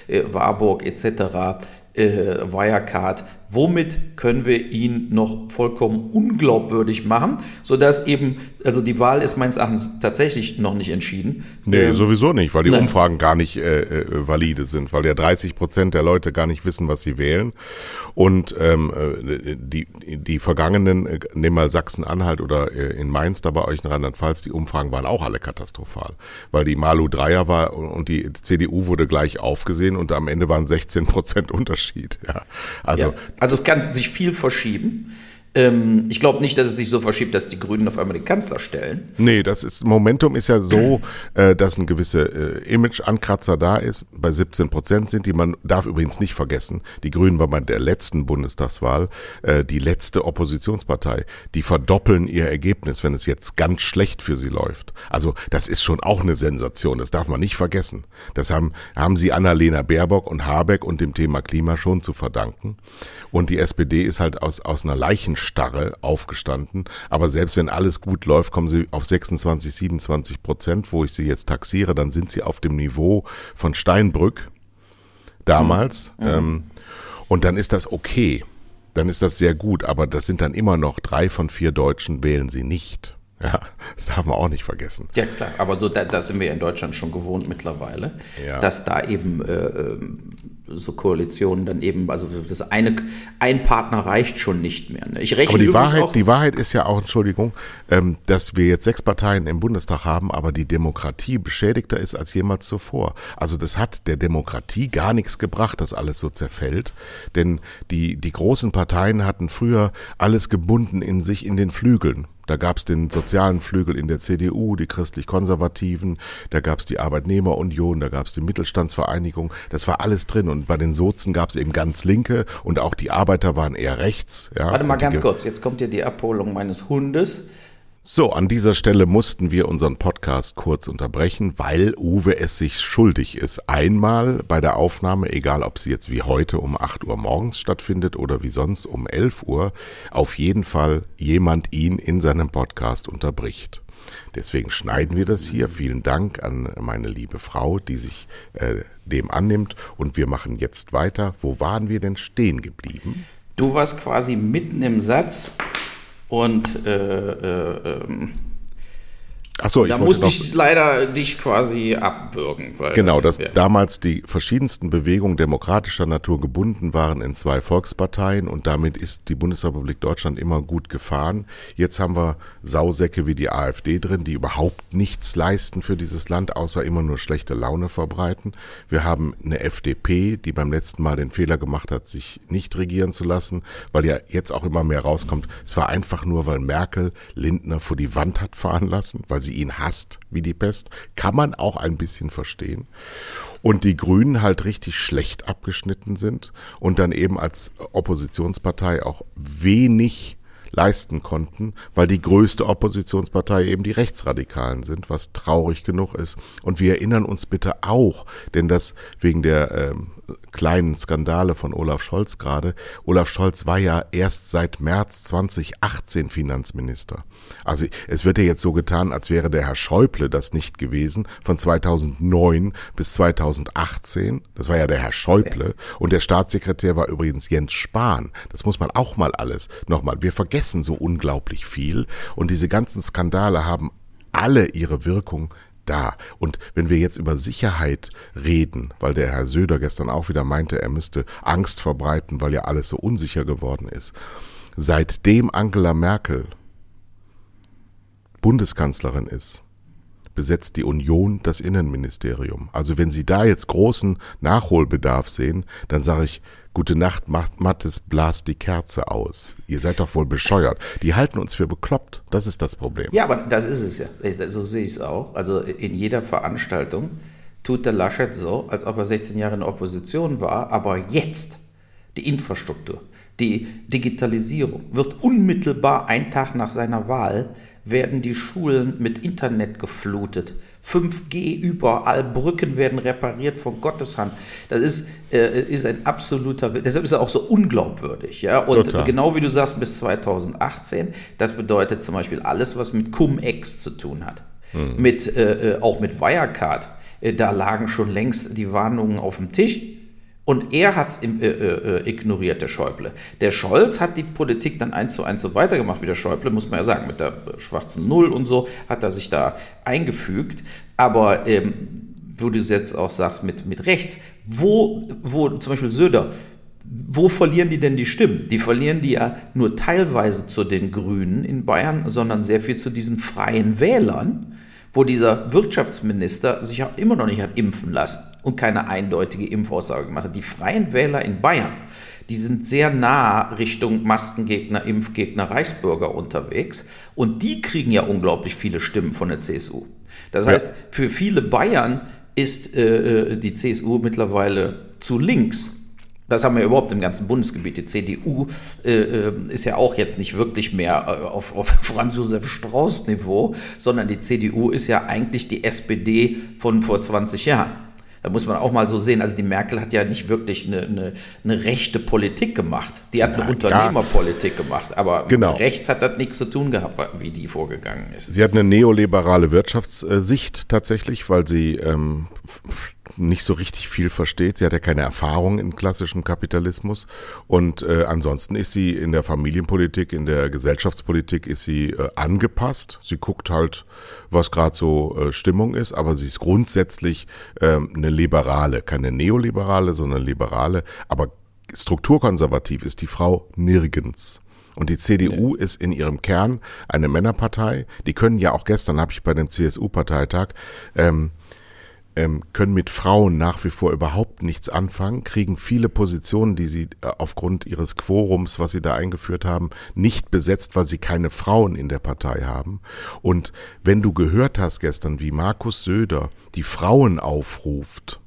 äh, äh, Warburg etc., äh, Wirecard, womit können wir ihn noch vollkommen unglaubwürdig machen, sodass eben, also die Wahl ist meines Erachtens tatsächlich noch nicht entschieden. Nee, ähm, sowieso nicht, weil die nein. Umfragen gar nicht äh, äh valide sind, weil ja 30 Prozent der Leute gar nicht wissen, was sie wählen. Und ähm, äh, die, die vergangenen, äh, nehmen mal Sachsen-Anhalt oder äh, in Mainz da bei euch in Rheinland-Pfalz, die Umfragen waren auch alle katastrophal, weil die Malu Dreier war und die CDU wurde gleich aufgesehen und am Ende waren 16 Prozent (laughs) Unterschied. Ja, also ja. Also es kann sich viel verschieben. Ähm, ich glaube nicht, dass es sich so verschiebt, dass die Grünen auf einmal den Kanzler stellen. Nee, das ist, Momentum ist ja so, (clears throat) äh, dass ein gewisse äh, Image-Ankratzer da ist. Bei 17 Prozent sind die. Man darf übrigens nicht vergessen, die Grünen war bei der letzten Bundestagswahl äh, die letzte Oppositionspartei. Die verdoppeln ihr Ergebnis, wenn es jetzt ganz schlecht für sie läuft. Also das ist schon auch eine Sensation. Das darf man nicht vergessen. Das haben, haben sie Annalena Baerbock und Habeck und dem Thema Klima schon zu verdanken. Und die SPD ist halt aus, aus einer Leichen Starre aufgestanden. Aber selbst wenn alles gut läuft, kommen sie auf 26, 27 Prozent, wo ich sie jetzt taxiere, dann sind sie auf dem Niveau von Steinbrück damals. Mhm. Ähm, und dann ist das okay. Dann ist das sehr gut. Aber das sind dann immer noch drei von vier Deutschen wählen sie nicht. Ja, (laughs) das darf man auch nicht vergessen. Ja, klar, aber so, da, das sind wir in Deutschland schon gewohnt mittlerweile, ja. dass da eben äh, ähm, so Koalitionen dann eben, also das eine, ein Partner reicht schon nicht mehr. Ne? Ich rechne aber die Wahrheit, auch, die Wahrheit ist ja auch, Entschuldigung, ähm, dass wir jetzt sechs Parteien im Bundestag haben, aber die Demokratie beschädigter ist als jemals zuvor. Also das hat der Demokratie gar nichts gebracht, dass alles so zerfällt, denn die, die großen Parteien hatten früher alles gebunden in sich in den Flügeln. Da gab es den sozialen Flügel in der CDU, die christlich-konservativen, da gab es die Arbeitnehmerunion, da gab es die Mittelstandsvereinigung, das war alles drin. Und bei den Sozen gab es eben ganz Linke und auch die Arbeiter waren eher rechts. Ja. Warte mal ganz kurz, jetzt kommt ja die Abholung meines Hundes. So, an dieser Stelle mussten wir unseren Podcast kurz unterbrechen, weil Uwe es sich schuldig ist. Einmal bei der Aufnahme, egal ob sie jetzt wie heute um 8 Uhr morgens stattfindet oder wie sonst um 11 Uhr, auf jeden Fall jemand ihn in seinem Podcast unterbricht. Deswegen schneiden wir das hier. Vielen Dank an meine liebe Frau, die sich äh, dem annimmt. Und wir machen jetzt weiter. Wo waren wir denn stehen geblieben? Du warst quasi mitten im Satz und äh, äh, ähm, Achso, ich da musste ich leider dich quasi abwürgen. genau, dass ja. damals die verschiedensten Bewegungen demokratischer Natur gebunden waren in zwei Volksparteien und damit ist die Bundesrepublik Deutschland immer gut gefahren. Jetzt haben wir Sausäcke wie die AfD drin, die überhaupt nichts leisten für dieses Land, außer immer nur schlechte Laune verbreiten. Wir haben eine FDP, die beim letzten Mal den Fehler gemacht hat, sich nicht regieren zu lassen, weil ja jetzt auch immer mehr rauskommt. Es war einfach nur, weil Merkel Lindner vor die Wand hat fahren lassen, weil sie ihn hasst wie die Pest, kann man auch ein bisschen verstehen. Und die Grünen halt richtig schlecht abgeschnitten sind und dann eben als Oppositionspartei auch wenig leisten konnten, weil die größte Oppositionspartei eben die Rechtsradikalen sind, was traurig genug ist. Und wir erinnern uns bitte auch, denn das wegen der ähm, kleinen Skandale von Olaf Scholz gerade. Olaf Scholz war ja erst seit März 2018 Finanzminister. Also es wird ja jetzt so getan, als wäre der Herr Schäuble das nicht gewesen, von 2009 bis 2018. Das war ja der Herr Schäuble. Und der Staatssekretär war übrigens Jens Spahn. Das muss man auch mal alles nochmal. Wir vergessen so unglaublich viel. Und diese ganzen Skandale haben alle ihre Wirkung da. Und wenn wir jetzt über Sicherheit reden, weil der Herr Söder gestern auch wieder meinte, er müsste Angst verbreiten, weil ja alles so unsicher geworden ist. Seitdem Angela Merkel Bundeskanzlerin ist, besetzt die Union das Innenministerium. Also wenn Sie da jetzt großen Nachholbedarf sehen, dann sage ich, gute Nacht, Mattes, blast die Kerze aus. Ihr seid doch wohl bescheuert. Die halten uns für bekloppt. Das ist das Problem. Ja, aber das ist es ja. So sehe ich es auch. Also in jeder Veranstaltung tut der Laschet so, als ob er 16 Jahre in der Opposition war, aber jetzt die Infrastruktur, die Digitalisierung wird unmittelbar einen Tag nach seiner Wahl werden die Schulen mit Internet geflutet. 5G überall, Brücken werden repariert von Gottes Hand. Das ist, äh, ist ein absoluter, deshalb ist er auch so unglaubwürdig. Ja? Und Total. genau wie du sagst, bis 2018, das bedeutet zum Beispiel alles, was mit Cum-Ex zu tun hat. Mhm. Mit, äh, äh auch mit Wirecard. Äh, da lagen schon längst die Warnungen auf dem Tisch. Und er hat es äh, äh, ignoriert, der Schäuble. Der Scholz hat die Politik dann eins zu eins so weitergemacht wie der Schäuble, muss man ja sagen. Mit der schwarzen Null und so hat er sich da eingefügt. Aber ähm, wo du es jetzt auch sagst, mit, mit rechts, wo, wo zum Beispiel Söder, wo verlieren die denn die Stimmen? Die verlieren die ja nur teilweise zu den Grünen in Bayern, sondern sehr viel zu diesen freien Wählern, wo dieser Wirtschaftsminister sich auch immer noch nicht hat impfen lassen und keine eindeutige Impfaussage gemacht hat. Die freien Wähler in Bayern, die sind sehr nah Richtung Maskengegner, Impfgegner, Reichsbürger unterwegs und die kriegen ja unglaublich viele Stimmen von der CSU. Das heißt, für viele Bayern ist äh, äh die CSU mittlerweile zu links. Das haben wir überhaupt im ganzen Bundesgebiet. Die CDU äh, äh, ist ja auch jetzt nicht wirklich mehr äh, auf, auf (laughs) Franz Josef Strauß Niveau, sondern die CDU ist ja eigentlich die SPD von vor 20 Jahren. Da muss man auch mal so sehen. Also die Merkel hat ja nicht wirklich eine, eine, eine rechte Politik gemacht. Die hat eine Unternehmerpolitik gemacht. Aber genau. rechts hat das nichts zu tun gehabt, wie die vorgegangen ist. Sie hat eine neoliberale Wirtschaftssicht tatsächlich, weil sie ähm, nicht so richtig viel versteht. Sie hat ja keine Erfahrung in klassischem Kapitalismus. Und äh, ansonsten ist sie in der Familienpolitik, in der Gesellschaftspolitik ist sie äh, angepasst. Sie guckt halt, was gerade so äh, Stimmung ist, aber sie ist grundsätzlich äh, eine Liberale, keine Neoliberale, sondern Liberale. Aber strukturkonservativ ist die Frau nirgends. Und die CDU ist in ihrem Kern eine Männerpartei. Die können ja auch gestern, habe ich bei dem CSU-Parteitag, ähm, ähm, können mit Frauen nach wie vor überhaupt nichts anfangen, kriegen viele Positionen, die sie äh, aufgrund ihres Quorums, was sie da eingeführt haben, nicht besetzt, weil sie keine Frauen in der Partei haben. Und wenn du gehört hast gestern, wie Markus Söder die Frauen aufruft,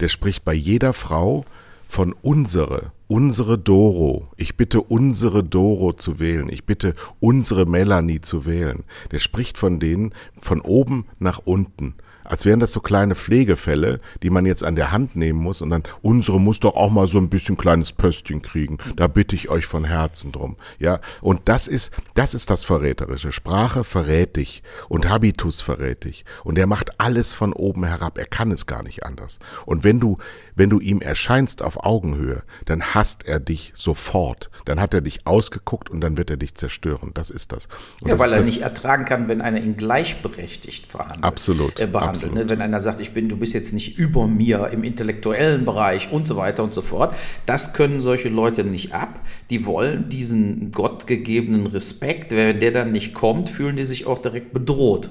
der spricht bei jeder Frau von unsere, unsere Doro. Ich bitte unsere Doro zu wählen. Ich bitte unsere Melanie zu wählen. Der spricht von denen von oben nach unten als wären das so kleine Pflegefälle, die man jetzt an der Hand nehmen muss und dann, unsere muss doch auch mal so ein bisschen kleines Pöstchen kriegen. Da bitte ich euch von Herzen drum. Ja, und das ist, das ist das Verräterische. Sprache verrät dich und Habitus verrät dich. Und er macht alles von oben herab. Er kann es gar nicht anders. Und wenn du, wenn du ihm erscheinst auf Augenhöhe, dann hasst er dich sofort. Dann hat er dich ausgeguckt und dann wird er dich zerstören. Das ist das. Und ja, das weil er nicht ertragen kann, wenn einer ihn gleichberechtigt verhandelt. Absolut. Äh, behandelt behandelt. Ne? Wenn einer sagt, ich bin, du bist jetzt nicht über mir im intellektuellen Bereich und so weiter und so fort, das können solche Leute nicht ab. Die wollen diesen gottgegebenen Respekt. Wenn der dann nicht kommt, fühlen die sich auch direkt bedroht.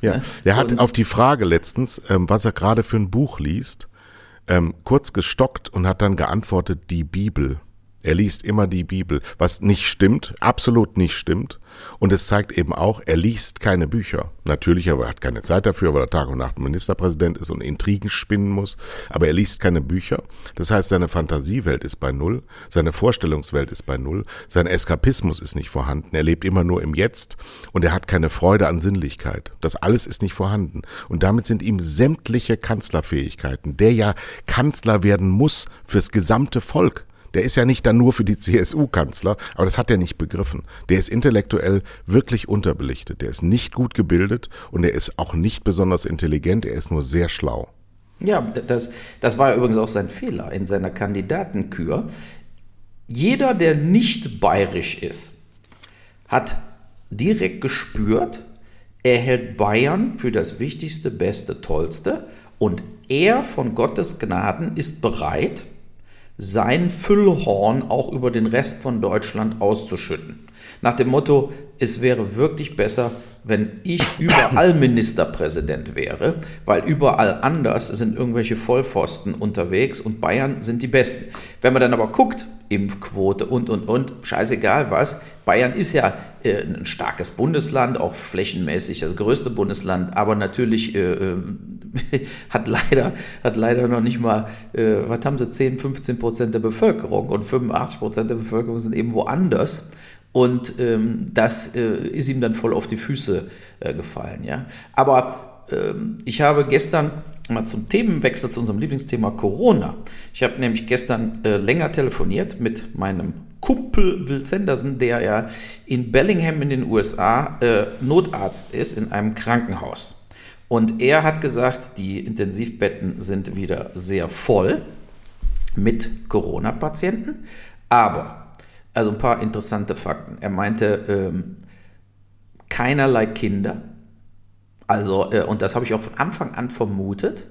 Ja, ne? er hat und, auf die Frage letztens, ähm, was er gerade für ein Buch liest, ähm, kurz gestockt und hat dann geantwortet, die Bibel. Er liest immer die Bibel, was nicht stimmt, absolut nicht stimmt. Und es zeigt eben auch, er liest keine Bücher. Natürlich, er hat keine Zeit dafür, weil er Tag und Nacht Ministerpräsident ist und Intrigen spinnen muss. Aber er liest keine Bücher. Das heißt, seine Fantasiewelt ist bei Null. Seine Vorstellungswelt ist bei Null. Sein Eskapismus ist nicht vorhanden. Er lebt immer nur im Jetzt und er hat keine Freude an Sinnlichkeit. Das alles ist nicht vorhanden. Und damit sind ihm sämtliche Kanzlerfähigkeiten, der ja Kanzler werden muss fürs gesamte Volk, der ist ja nicht dann nur für die CSU Kanzler, aber das hat er nicht begriffen. Der ist intellektuell wirklich unterbelichtet. Der ist nicht gut gebildet und er ist auch nicht besonders intelligent. Er ist nur sehr schlau. Ja, das, das war übrigens auch sein Fehler in seiner Kandidatenkür. Jeder, der nicht bayerisch ist, hat direkt gespürt, er hält Bayern für das Wichtigste, Beste, Tollste und er von Gottes Gnaden ist bereit, sein Füllhorn auch über den Rest von Deutschland auszuschütten. Nach dem Motto, es wäre wirklich besser, wenn ich überall (coughs) Ministerpräsident wäre, weil überall anders sind irgendwelche Vollpfosten unterwegs und Bayern sind die Besten. Wenn man dann aber guckt, Impfquote und, und, und, scheißegal was, Bayern ist ja äh, ein starkes Bundesland, auch flächenmäßig das größte Bundesland, aber natürlich äh, äh (laughs) hat, leider, hat leider noch nicht mal, äh, was haben sie, 10, 15 Prozent der Bevölkerung und 85 Prozent der Bevölkerung sind eben woanders. Und ähm, das äh, ist ihm dann voll auf die Füße äh, gefallen. Ja? Aber ähm, ich habe gestern mal zum Themenwechsel zu unserem Lieblingsthema Corona. Ich habe nämlich gestern äh, länger telefoniert mit meinem Kumpel Will Sanderson, der ja in Bellingham in den USA äh, Notarzt ist in einem Krankenhaus. Und er hat gesagt, die Intensivbetten sind wieder sehr voll mit Corona-Patienten, aber also ein paar interessante Fakten. Er meinte, ähm, keinerlei Kinder. Also, äh, und das habe ich auch von Anfang an vermutet.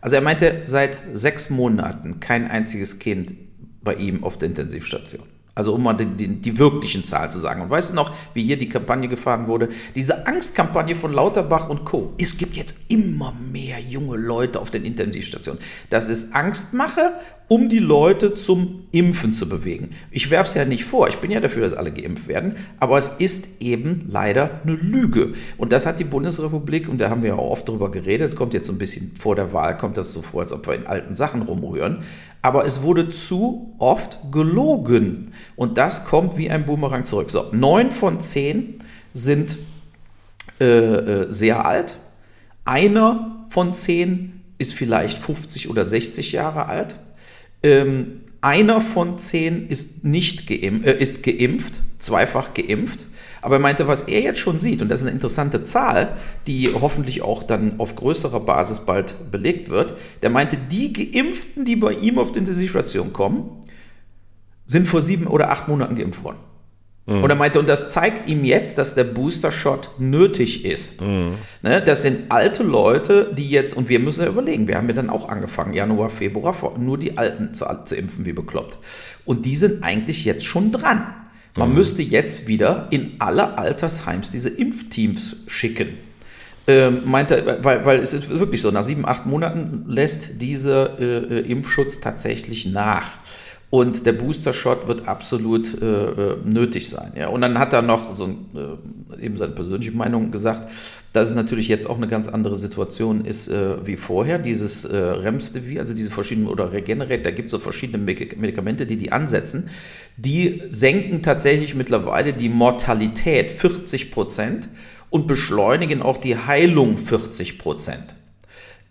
Also er meinte, seit sechs Monaten kein einziges Kind bei ihm auf der Intensivstation. Also um mal die, die, die, wirklichen Zahlen zu sagen. Und weißt du noch, wie hier die Kampagne gefahren wurde? Diese Angstkampagne von Lauterbach und Co. Es gibt jetzt immer mehr junge Leute auf den Intensivstationen. Das ist Angstmache um die Leute zum Impfen zu bewegen. Ich werfe es ja nicht vor, ich bin ja dafür, dass alle geimpft werden, aber es ist eben leider eine Lüge. Und das hat die Bundesrepublik, und da haben wir ja auch oft drüber geredet, kommt jetzt so ein bisschen vor der Wahl, kommt das so vor, als ob wir in alten Sachen rumrühren, aber es wurde zu oft gelogen. Und das kommt wie ein Boomerang zurück. So, neun von zehn sind äh, äh sehr alt, einer von zehn ist vielleicht 50 oder 60 Jahre alt ähm, einer von zehn ist nicht geimpft, äh, ist geimpft, zweifach geimpft. Aber er meinte, was er jetzt schon sieht, und das ist eine interessante Zahl, die hoffentlich auch dann auf größerer Basis bald belegt wird, der meinte, die Geimpften, die bei ihm auf die Intensivstation kommen, sind vor sieben oder acht Monaten geimpft worden. Mhm. Und er meinte, und das zeigt ihm jetzt, dass der Booster-Shot nötig ist. Mhm. Ne, das sind alte Leute, die jetzt, und wir müssen ja überlegen, wir haben ja dann auch angefangen, Januar, Februar, nur die Alten zu, zu impfen, wie bekloppt. Und die sind eigentlich jetzt schon dran. Man mhm. müsste jetzt wieder in alle Altersheims diese Impfteams schicken. Ähm, meinte, weil, weil es ist wirklich so, nach sieben, acht Monaten lässt dieser äh, äh Impfschutz tatsächlich nach. Und der Booster-Shot wird absolut äh, äh, nötig sein. Ja? Und dann hat er noch so äh, eben seine persönliche Meinung gesagt, dass es natürlich jetzt auch eine ganz andere Situation ist äh, wie vorher. Dieses äh, Remdesivir, also diese verschiedenen oder Regenerate, da gibt es so verschiedene Medikamente, die die ansetzen. Die senken tatsächlich mittlerweile die Mortalität 40 Prozent und beschleunigen auch die Heilung 40 Prozent.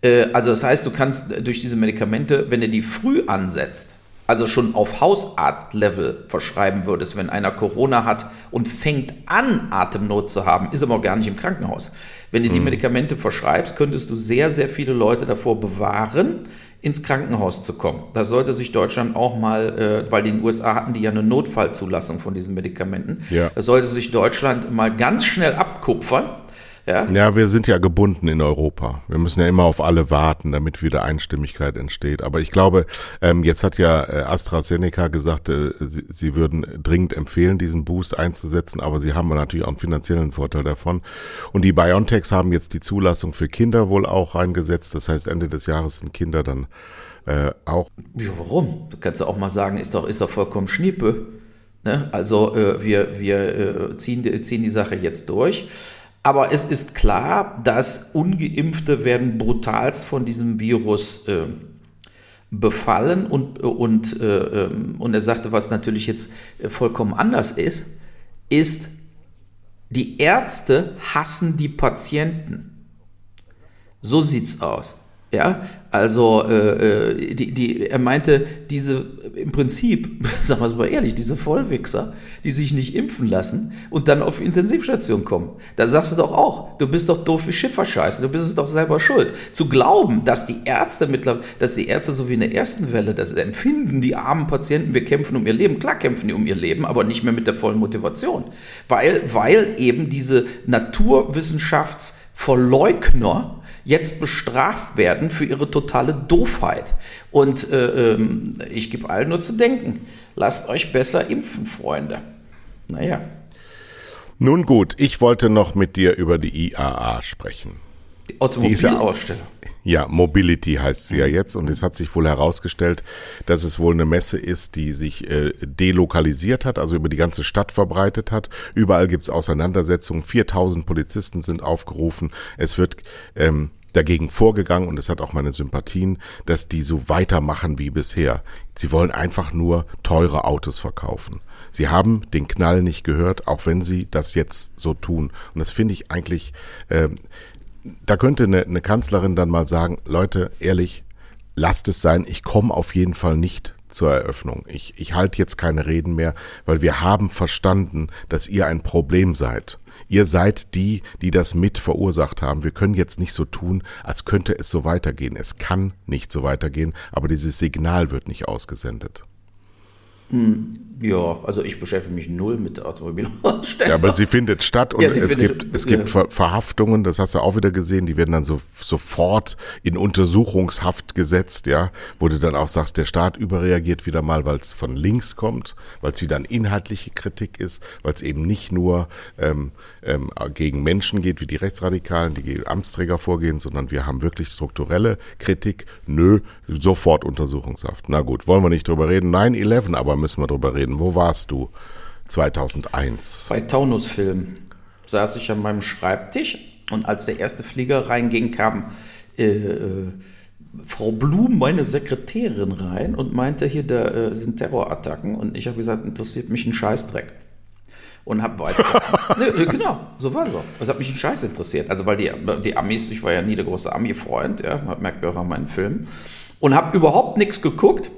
Äh, also das heißt, du kannst durch diese Medikamente, wenn du die früh ansetzt, also schon auf Hausarzt-Level verschreiben würdest, wenn einer Corona hat und fängt an, Atemnot zu haben, ist aber auch gar nicht im Krankenhaus. Wenn du die mhm. Medikamente verschreibst, könntest du sehr, sehr viele Leute davor bewahren, ins Krankenhaus zu kommen. Das sollte sich Deutschland auch mal, äh, weil die in den USA hatten die ja eine Notfallzulassung von diesen Medikamenten, ja. das sollte sich Deutschland mal ganz schnell abkupfern ja? ja, wir sind ja gebunden in Europa. Wir müssen ja immer auf alle warten, damit wieder Einstimmigkeit entsteht. Aber ich glaube, ähm, jetzt hat ja äh, AstraZeneca gesagt, äh, sie, sie würden dringend empfehlen, diesen Boost einzusetzen, aber sie haben natürlich auch einen finanziellen Vorteil davon. Und die BioNTechs haben jetzt die Zulassung für Kinder wohl auch eingesetzt. Das heißt, Ende des Jahres sind Kinder dann äh, auch. Ja, warum? Du kannst ja auch mal sagen, ist doch, ist doch vollkommen Schniepe. Ne? Also äh, wir, wir äh, ziehen, ziehen die Sache jetzt durch. Aber es ist klar, dass ungeimpfte werden brutalst von diesem Virus äh, befallen und, und, äh, ähm, und er sagte, was natürlich jetzt vollkommen anders ist, ist, die Ärzte hassen die Patienten. So sieht's aus. Ja, also äh, äh, die, die, er meinte, diese im Prinzip, (laughs) sagen wir es mal ehrlich, diese Vollwichser, die sich nicht impfen lassen und dann auf Intensivstation kommen. Da sagst du doch auch, du bist doch doof wie Schifferscheiße, du bist es doch selber schuld. Zu glauben, dass die Ärzte mittlerweile, dass die Ärzte so wie in der ersten Welle das empfinden, die armen Patienten, wir kämpfen um ihr Leben. Klar kämpfen die um ihr Leben, aber nicht mehr mit der vollen Motivation. Weil, weil eben diese Naturwissenschaftsverleugner jetzt bestraft werden für ihre totale Doofheit. Und äh, ähm, ich gebe allen nur zu denken, lasst euch besser impfen, Freunde. Naja. Nun gut, ich wollte noch mit dir über die IAA sprechen. Die Automobilausstellung. Ja, Mobility heißt sie ja jetzt und es hat sich wohl herausgestellt, dass es wohl eine Messe ist, die sich äh, delokalisiert hat, also über die ganze Stadt verbreitet hat. Überall gibt's Auseinandersetzungen, 4000 Polizisten sind aufgerufen. Es wird ähm, dagegen vorgegangen und es hat auch meine Sympathien, dass die so weitermachen wie bisher. Sie wollen einfach nur teure Autos verkaufen. Sie haben den Knall nicht gehört, auch wenn sie das jetzt so tun. Und das finde ich eigentlich, äh, da könnte eine, eine Kanzlerin dann mal sagen, Leute, ehrlich, lasst es sein, ich komme auf jeden Fall nicht zur Eröffnung. Ich, ich halte jetzt keine Reden mehr, weil wir haben verstanden, dass ihr ein Problem seid. Ihr seid die, die das mit verursacht haben. Wir können jetzt nicht so tun, als könnte es so weitergehen. Es kann nicht so weitergehen, aber dieses Signal wird nicht ausgesendet. Hm, ja, also ich beschäftige mich null mit Automobilausstellungen. Ja, aber sie findet statt und ja, es, gibt, es gibt ja. Verhaftungen, das hast du auch wieder gesehen, die werden dann so sofort in Untersuchungshaft gesetzt, ja, wo du dann auch sagst, der Staat überreagiert wieder mal, weil es von links kommt, weil es wieder eine inhaltliche Kritik ist, weil es eben nicht nur ähm, ähm, gegen Menschen geht, wie die Rechtsradikalen, die gegen Amtsträger vorgehen, sondern wir haben wirklich strukturelle Kritik. Nö, sofort Untersuchungshaft. Na gut, wollen wir nicht drüber reden. 9-11, aber müssen wir drüber reden. Wo warst du 2001? Bei Taunusfilm saß ich an meinem Schreibtisch und als der erste Flieger reinging, kam äh, äh, Frau Blum, meine Sekretärin, rein und meinte, hier, da äh, sind Terrorattacken. Und ich habe gesagt, interessiert mich ein Scheißdreck. Und habe weiter. (laughs) ne, genau, so war so. Das hat mich ein Scheiß interessiert. Also, weil die, die Amis, ich war ja nie der große Ami-Freund, ja, merkt ihr auch an meinen Filmen. Und habe überhaupt nichts geguckt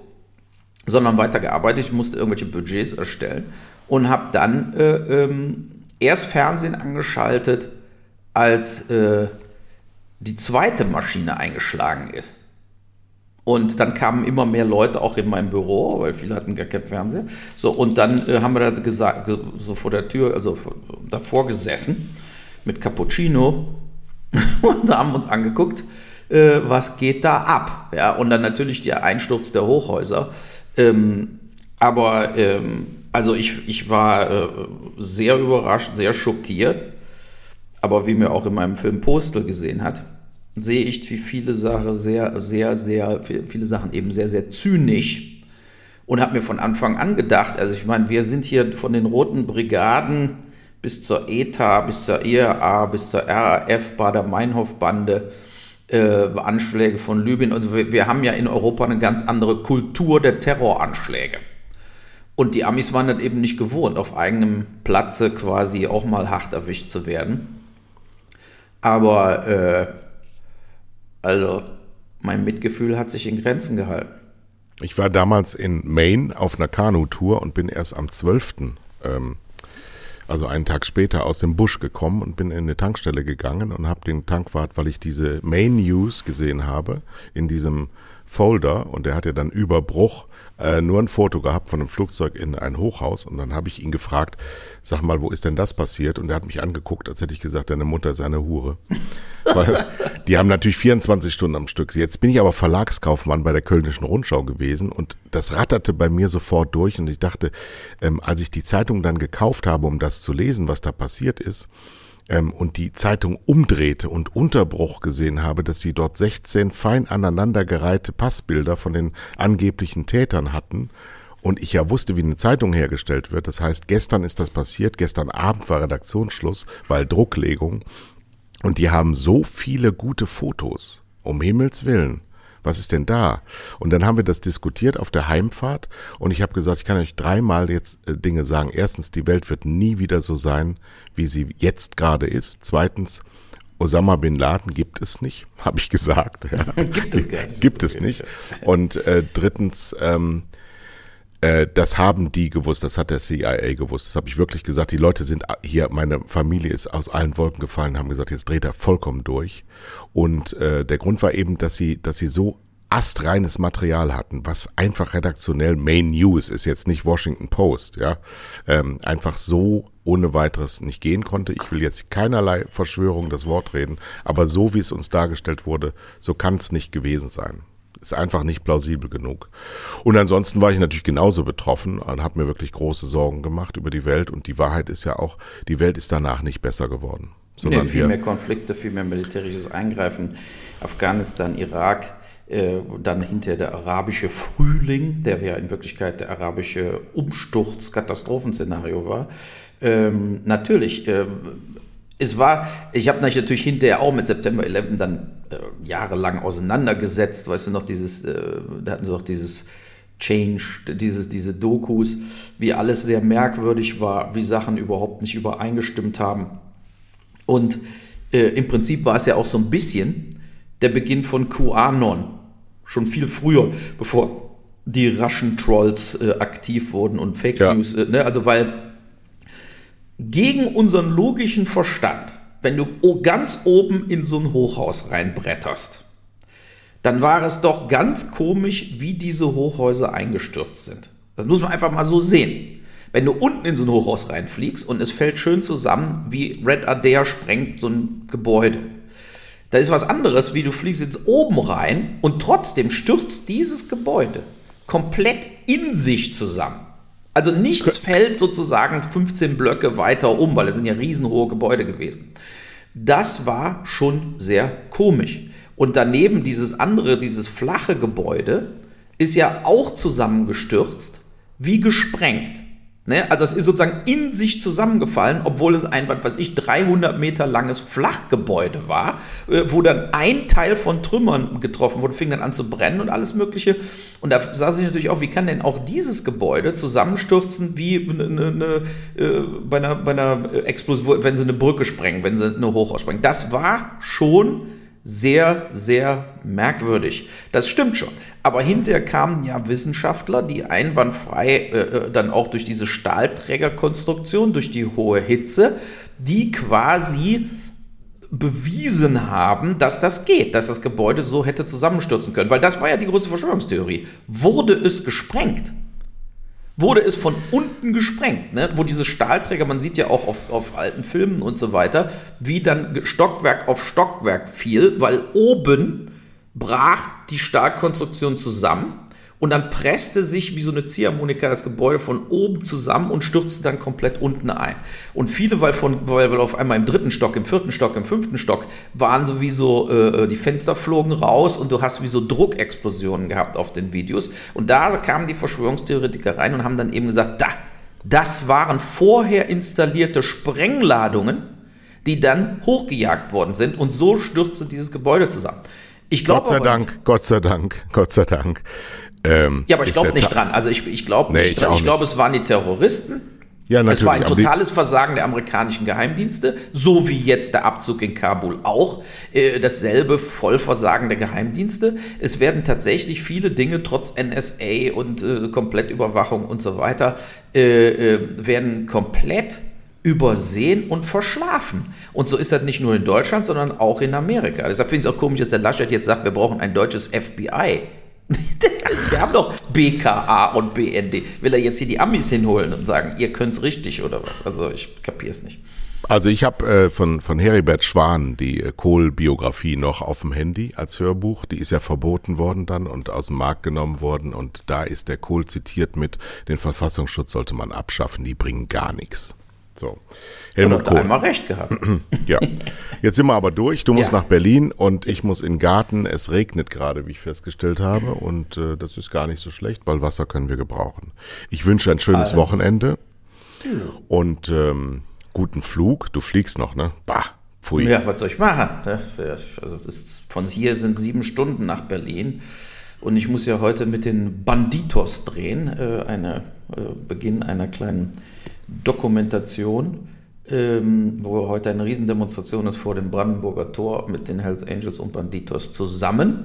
sondern weitergearbeitet. Ich musste irgendwelche Budgets erstellen und habe dann äh, ähm, erst Fernsehen angeschaltet, als äh, die zweite Maschine eingeschlagen ist. Und dann kamen immer mehr Leute auch in mein Büro, weil viele hatten gar kein Fernseher. So, und dann äh, haben wir da gesagt, so vor der Tür, also davor gesessen mit Cappuccino (laughs) und haben uns angeguckt, äh, was geht da ab. Ja, und dann natürlich der Einsturz der Hochhäuser. Ähm, aber ähm, also ich, ich war äh, sehr überrascht, sehr schockiert. Aber wie mir auch in meinem Film Postel gesehen hat, sehe ich, wie viele Sachen sehr, sehr, sehr, viele Sachen eben sehr, sehr zynisch und habe mir von Anfang an gedacht, also ich meine, wir sind hier von den Roten Brigaden bis zur ETA, bis zur ERA, bis zur RAF, Bader-Meinhof-Bande, äh, Anschläge von Libyen. Also wir, wir, haben ja in Europa eine ganz andere Kultur der Terroranschläge. Und die Amis waren das eben nicht gewohnt, auf eigenem Platze quasi auch mal hart erwischt zu werden. Aber äh, also mein Mitgefühl hat sich in Grenzen gehalten. Ich war damals in Maine auf einer Kanutour und bin erst am 12. Ähm, also einen Tag später aus dem Busch gekommen und bin in eine Tankstelle gegangen und habe den Tankwart, weil ich diese Main News gesehen habe in diesem Folder. Und der hat ja dann über Bruch äh, nur ein Foto gehabt von einem Flugzeug in ein Hochhaus und dann habe ich ihn gefragt, sag mal, wo ist denn das passiert? Und er hat mich angeguckt, als hätte ich gesagt, deine Mutter ist eine Hure. (laughs) Weil die haben natürlich 24 Stunden am Stück. Jetzt bin ich aber Verlagskaufmann bei der Kölnischen Rundschau gewesen und das ratterte bei mir sofort durch und ich dachte, ähm, als ich die Zeitung dann gekauft habe, um das zu lesen, was da passiert ist, ähm, und die Zeitung umdrehte und Unterbruch gesehen habe, dass sie dort 16 fein aneinandergereihte Passbilder von den angeblichen Tätern hatten und ich ja wusste, wie eine Zeitung hergestellt wird. Das heißt, gestern ist das passiert, gestern Abend war Redaktionsschluss, weil Drucklegung und die haben so viele gute Fotos, um Himmels willen was ist denn da? Und dann haben wir das diskutiert auf der Heimfahrt und ich habe gesagt, ich kann euch dreimal jetzt äh, Dinge sagen. Erstens, die Welt wird nie wieder so sein, wie sie jetzt gerade ist. Zweitens, Osama bin Laden gibt es nicht, (laughs) habe ich gesagt. Ja. gibt es gar nicht. Gibt es nicht. Und äh, drittens, ähm, äh, das haben die gewusst, das hat der CIA gewusst. Das habe ich wirklich gesagt. Die Leute sind hier, meine Familie ist aus allen Wolken gefallen, haben gesagt, jetzt dreht er vollkommen durch. Und äh, der Grund war eben, dass sie, dass sie so astreines Material hatten, was einfach redaktionell Main News ist, jetzt nicht Washington Post, ja, ähm, einfach so ohne weiteres nicht gehen konnte. Ich will jetzt keinerlei Verschwörung das Wort reden, aber so wie es uns dargestellt wurde, so kann es nicht gewesen sein. Ist einfach nicht plausibel genug. Und ansonsten war ich natürlich genauso betroffen und habe mir wirklich große Sorgen gemacht über die Welt. Und die Wahrheit ist ja auch, die Welt ist danach nicht besser geworden. Sondern nee, viel mehr Konflikte, viel mehr militärisches Eingreifen. Afghanistan, Irak, äh, dann hinterher der arabische Frühling, der ja in Wirklichkeit der arabische Umsturz, Katastrophenszenario war. Ähm, natürlich, äh, es war, ich habe mich natürlich hinterher auch mit September 11 dann äh, jahrelang auseinandergesetzt, weißt du noch, dieses, äh, da hatten sie auch dieses Change, dieses, diese Dokus, wie alles sehr merkwürdig war, wie Sachen überhaupt nicht übereingestimmt haben. Und äh, im Prinzip war es ja auch so ein bisschen der Beginn von QAnon, schon viel früher, bevor die Russian Trolls äh, aktiv wurden und Fake ja. News, äh, ne? also weil gegen unseren logischen Verstand, wenn du ganz oben in so ein Hochhaus reinbretterst, dann war es doch ganz komisch, wie diese Hochhäuser eingestürzt sind. Das muss man einfach mal so sehen. Wenn du unten in so ein Hochhaus reinfliegst und es fällt schön zusammen, wie Red Adair sprengt so ein Gebäude. Da ist was anderes, wie du fliegst jetzt oben rein und trotzdem stürzt dieses Gebäude komplett in sich zusammen. Also nichts fällt sozusagen 15 Blöcke weiter um, weil es sind ja riesenhohe Gebäude gewesen. Das war schon sehr komisch. Und daneben dieses andere, dieses flache Gebäude, ist ja auch zusammengestürzt, wie gesprengt. Ne? Also es ist sozusagen in sich zusammengefallen, obwohl es ein, was weiß ich, 300 Meter langes Flachgebäude war, äh, wo dann ein Teil von Trümmern getroffen wurde, fing dann an zu brennen und alles Mögliche. Und da sah sich natürlich auch, wie kann denn auch dieses Gebäude zusammenstürzen wie eine, eine, äh, bei, einer, bei einer Explosion, wenn sie eine Brücke sprengen, wenn sie eine Hochhaus sprengen. Das war schon sehr, sehr merkwürdig. Das stimmt schon. Aber hinterher kamen ja Wissenschaftler, die einwandfrei äh, äh, dann auch durch diese Stahlträgerkonstruktion, durch die hohe Hitze, die quasi bewiesen haben, dass das geht, dass das Gebäude so hätte zusammenstürzen können. Weil das war ja die große Verschwörungstheorie. Wurde es gesprengt? Wurde es von unten gesprengt, ne? wo diese Stahlträger, man sieht ja auch auf, auf alten Filmen und so weiter, wie dann Stockwerk auf Stockwerk fiel, weil oben brach die Stahlkonstruktion zusammen und dann presste sich wie so eine Ziehharmonika das Gebäude von oben zusammen und stürzte dann komplett unten ein. Und viele, weil, von, weil auf einmal im dritten Stock, im vierten Stock, im fünften Stock waren sowieso, äh, die Fenster flogen raus und du hast wie so Druckexplosionen gehabt auf den Videos. Und da kamen die Verschwörungstheoretiker rein und haben dann eben gesagt, da, das waren vorher installierte Sprengladungen, die dann hochgejagt worden sind und so stürzte dieses Gebäude zusammen. Ich glaub, Gott sei Dank, Gott sei Dank, Gott sei Dank. Ähm, ja, aber ich glaube nicht dran. Also ich, ich glaube nee, nicht dran. Ich, glaube, es waren die Terroristen. Ja, natürlich. Es war ein totales Versagen der amerikanischen Geheimdienste, so wie jetzt der Abzug in Kabul auch. Äh, dasselbe Vollversagen der Geheimdienste. Es werden tatsächlich viele Dinge trotz NSA und äh, Komplettüberwachung und so weiter, äh, äh, werden komplett übersehen und verschlafen. Und so ist das nicht nur in Deutschland, sondern auch in Amerika. Deshalb finde ich es auch komisch, dass der Laschet jetzt sagt, wir brauchen ein deutsches FBI. (laughs) Wir haben doch BKA und BND. Will er jetzt hier die Amis hinholen und sagen, ihr könnt es richtig oder was? Also ich kapiere es nicht. Also ich habe äh, von, von Heribert Schwan die äh, Kohl-Biografie noch auf dem Handy als Hörbuch. Die ist ja verboten worden dann und aus dem Markt genommen worden. Und da ist der Kohl zitiert mit, den Verfassungsschutz sollte man abschaffen, die bringen gar nichts. So. Helmut Kohl. einmal recht gehabt. (clears throat) ja. Jetzt sind wir aber durch. Du musst ja. nach Berlin und ich muss in den Garten. Es regnet gerade, wie ich festgestellt habe. Und äh, das ist gar nicht so schlecht, weil Wasser können wir gebrauchen. Ich wünsche ein schönes also. Wochenende und ähm, guten Flug. Du fliegst noch, ne? Bah. Pfui. Ja, was soll ich machen? Also ist, von hier sind sieben Stunden nach Berlin. Und ich muss ja heute mit den Banditos drehen, äh, eine, äh, Beginn einer kleinen Dokumentation, ähm, wo heute eine Riesendemonstration ist vor dem Brandenburger Tor mit den Hells Angels und Banditos zusammen.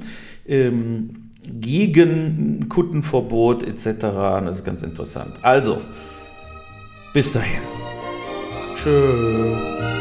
Ähm, gegen Kuttenverbot etc. Das ist ganz interessant. Also, bis dahin. Tschüss.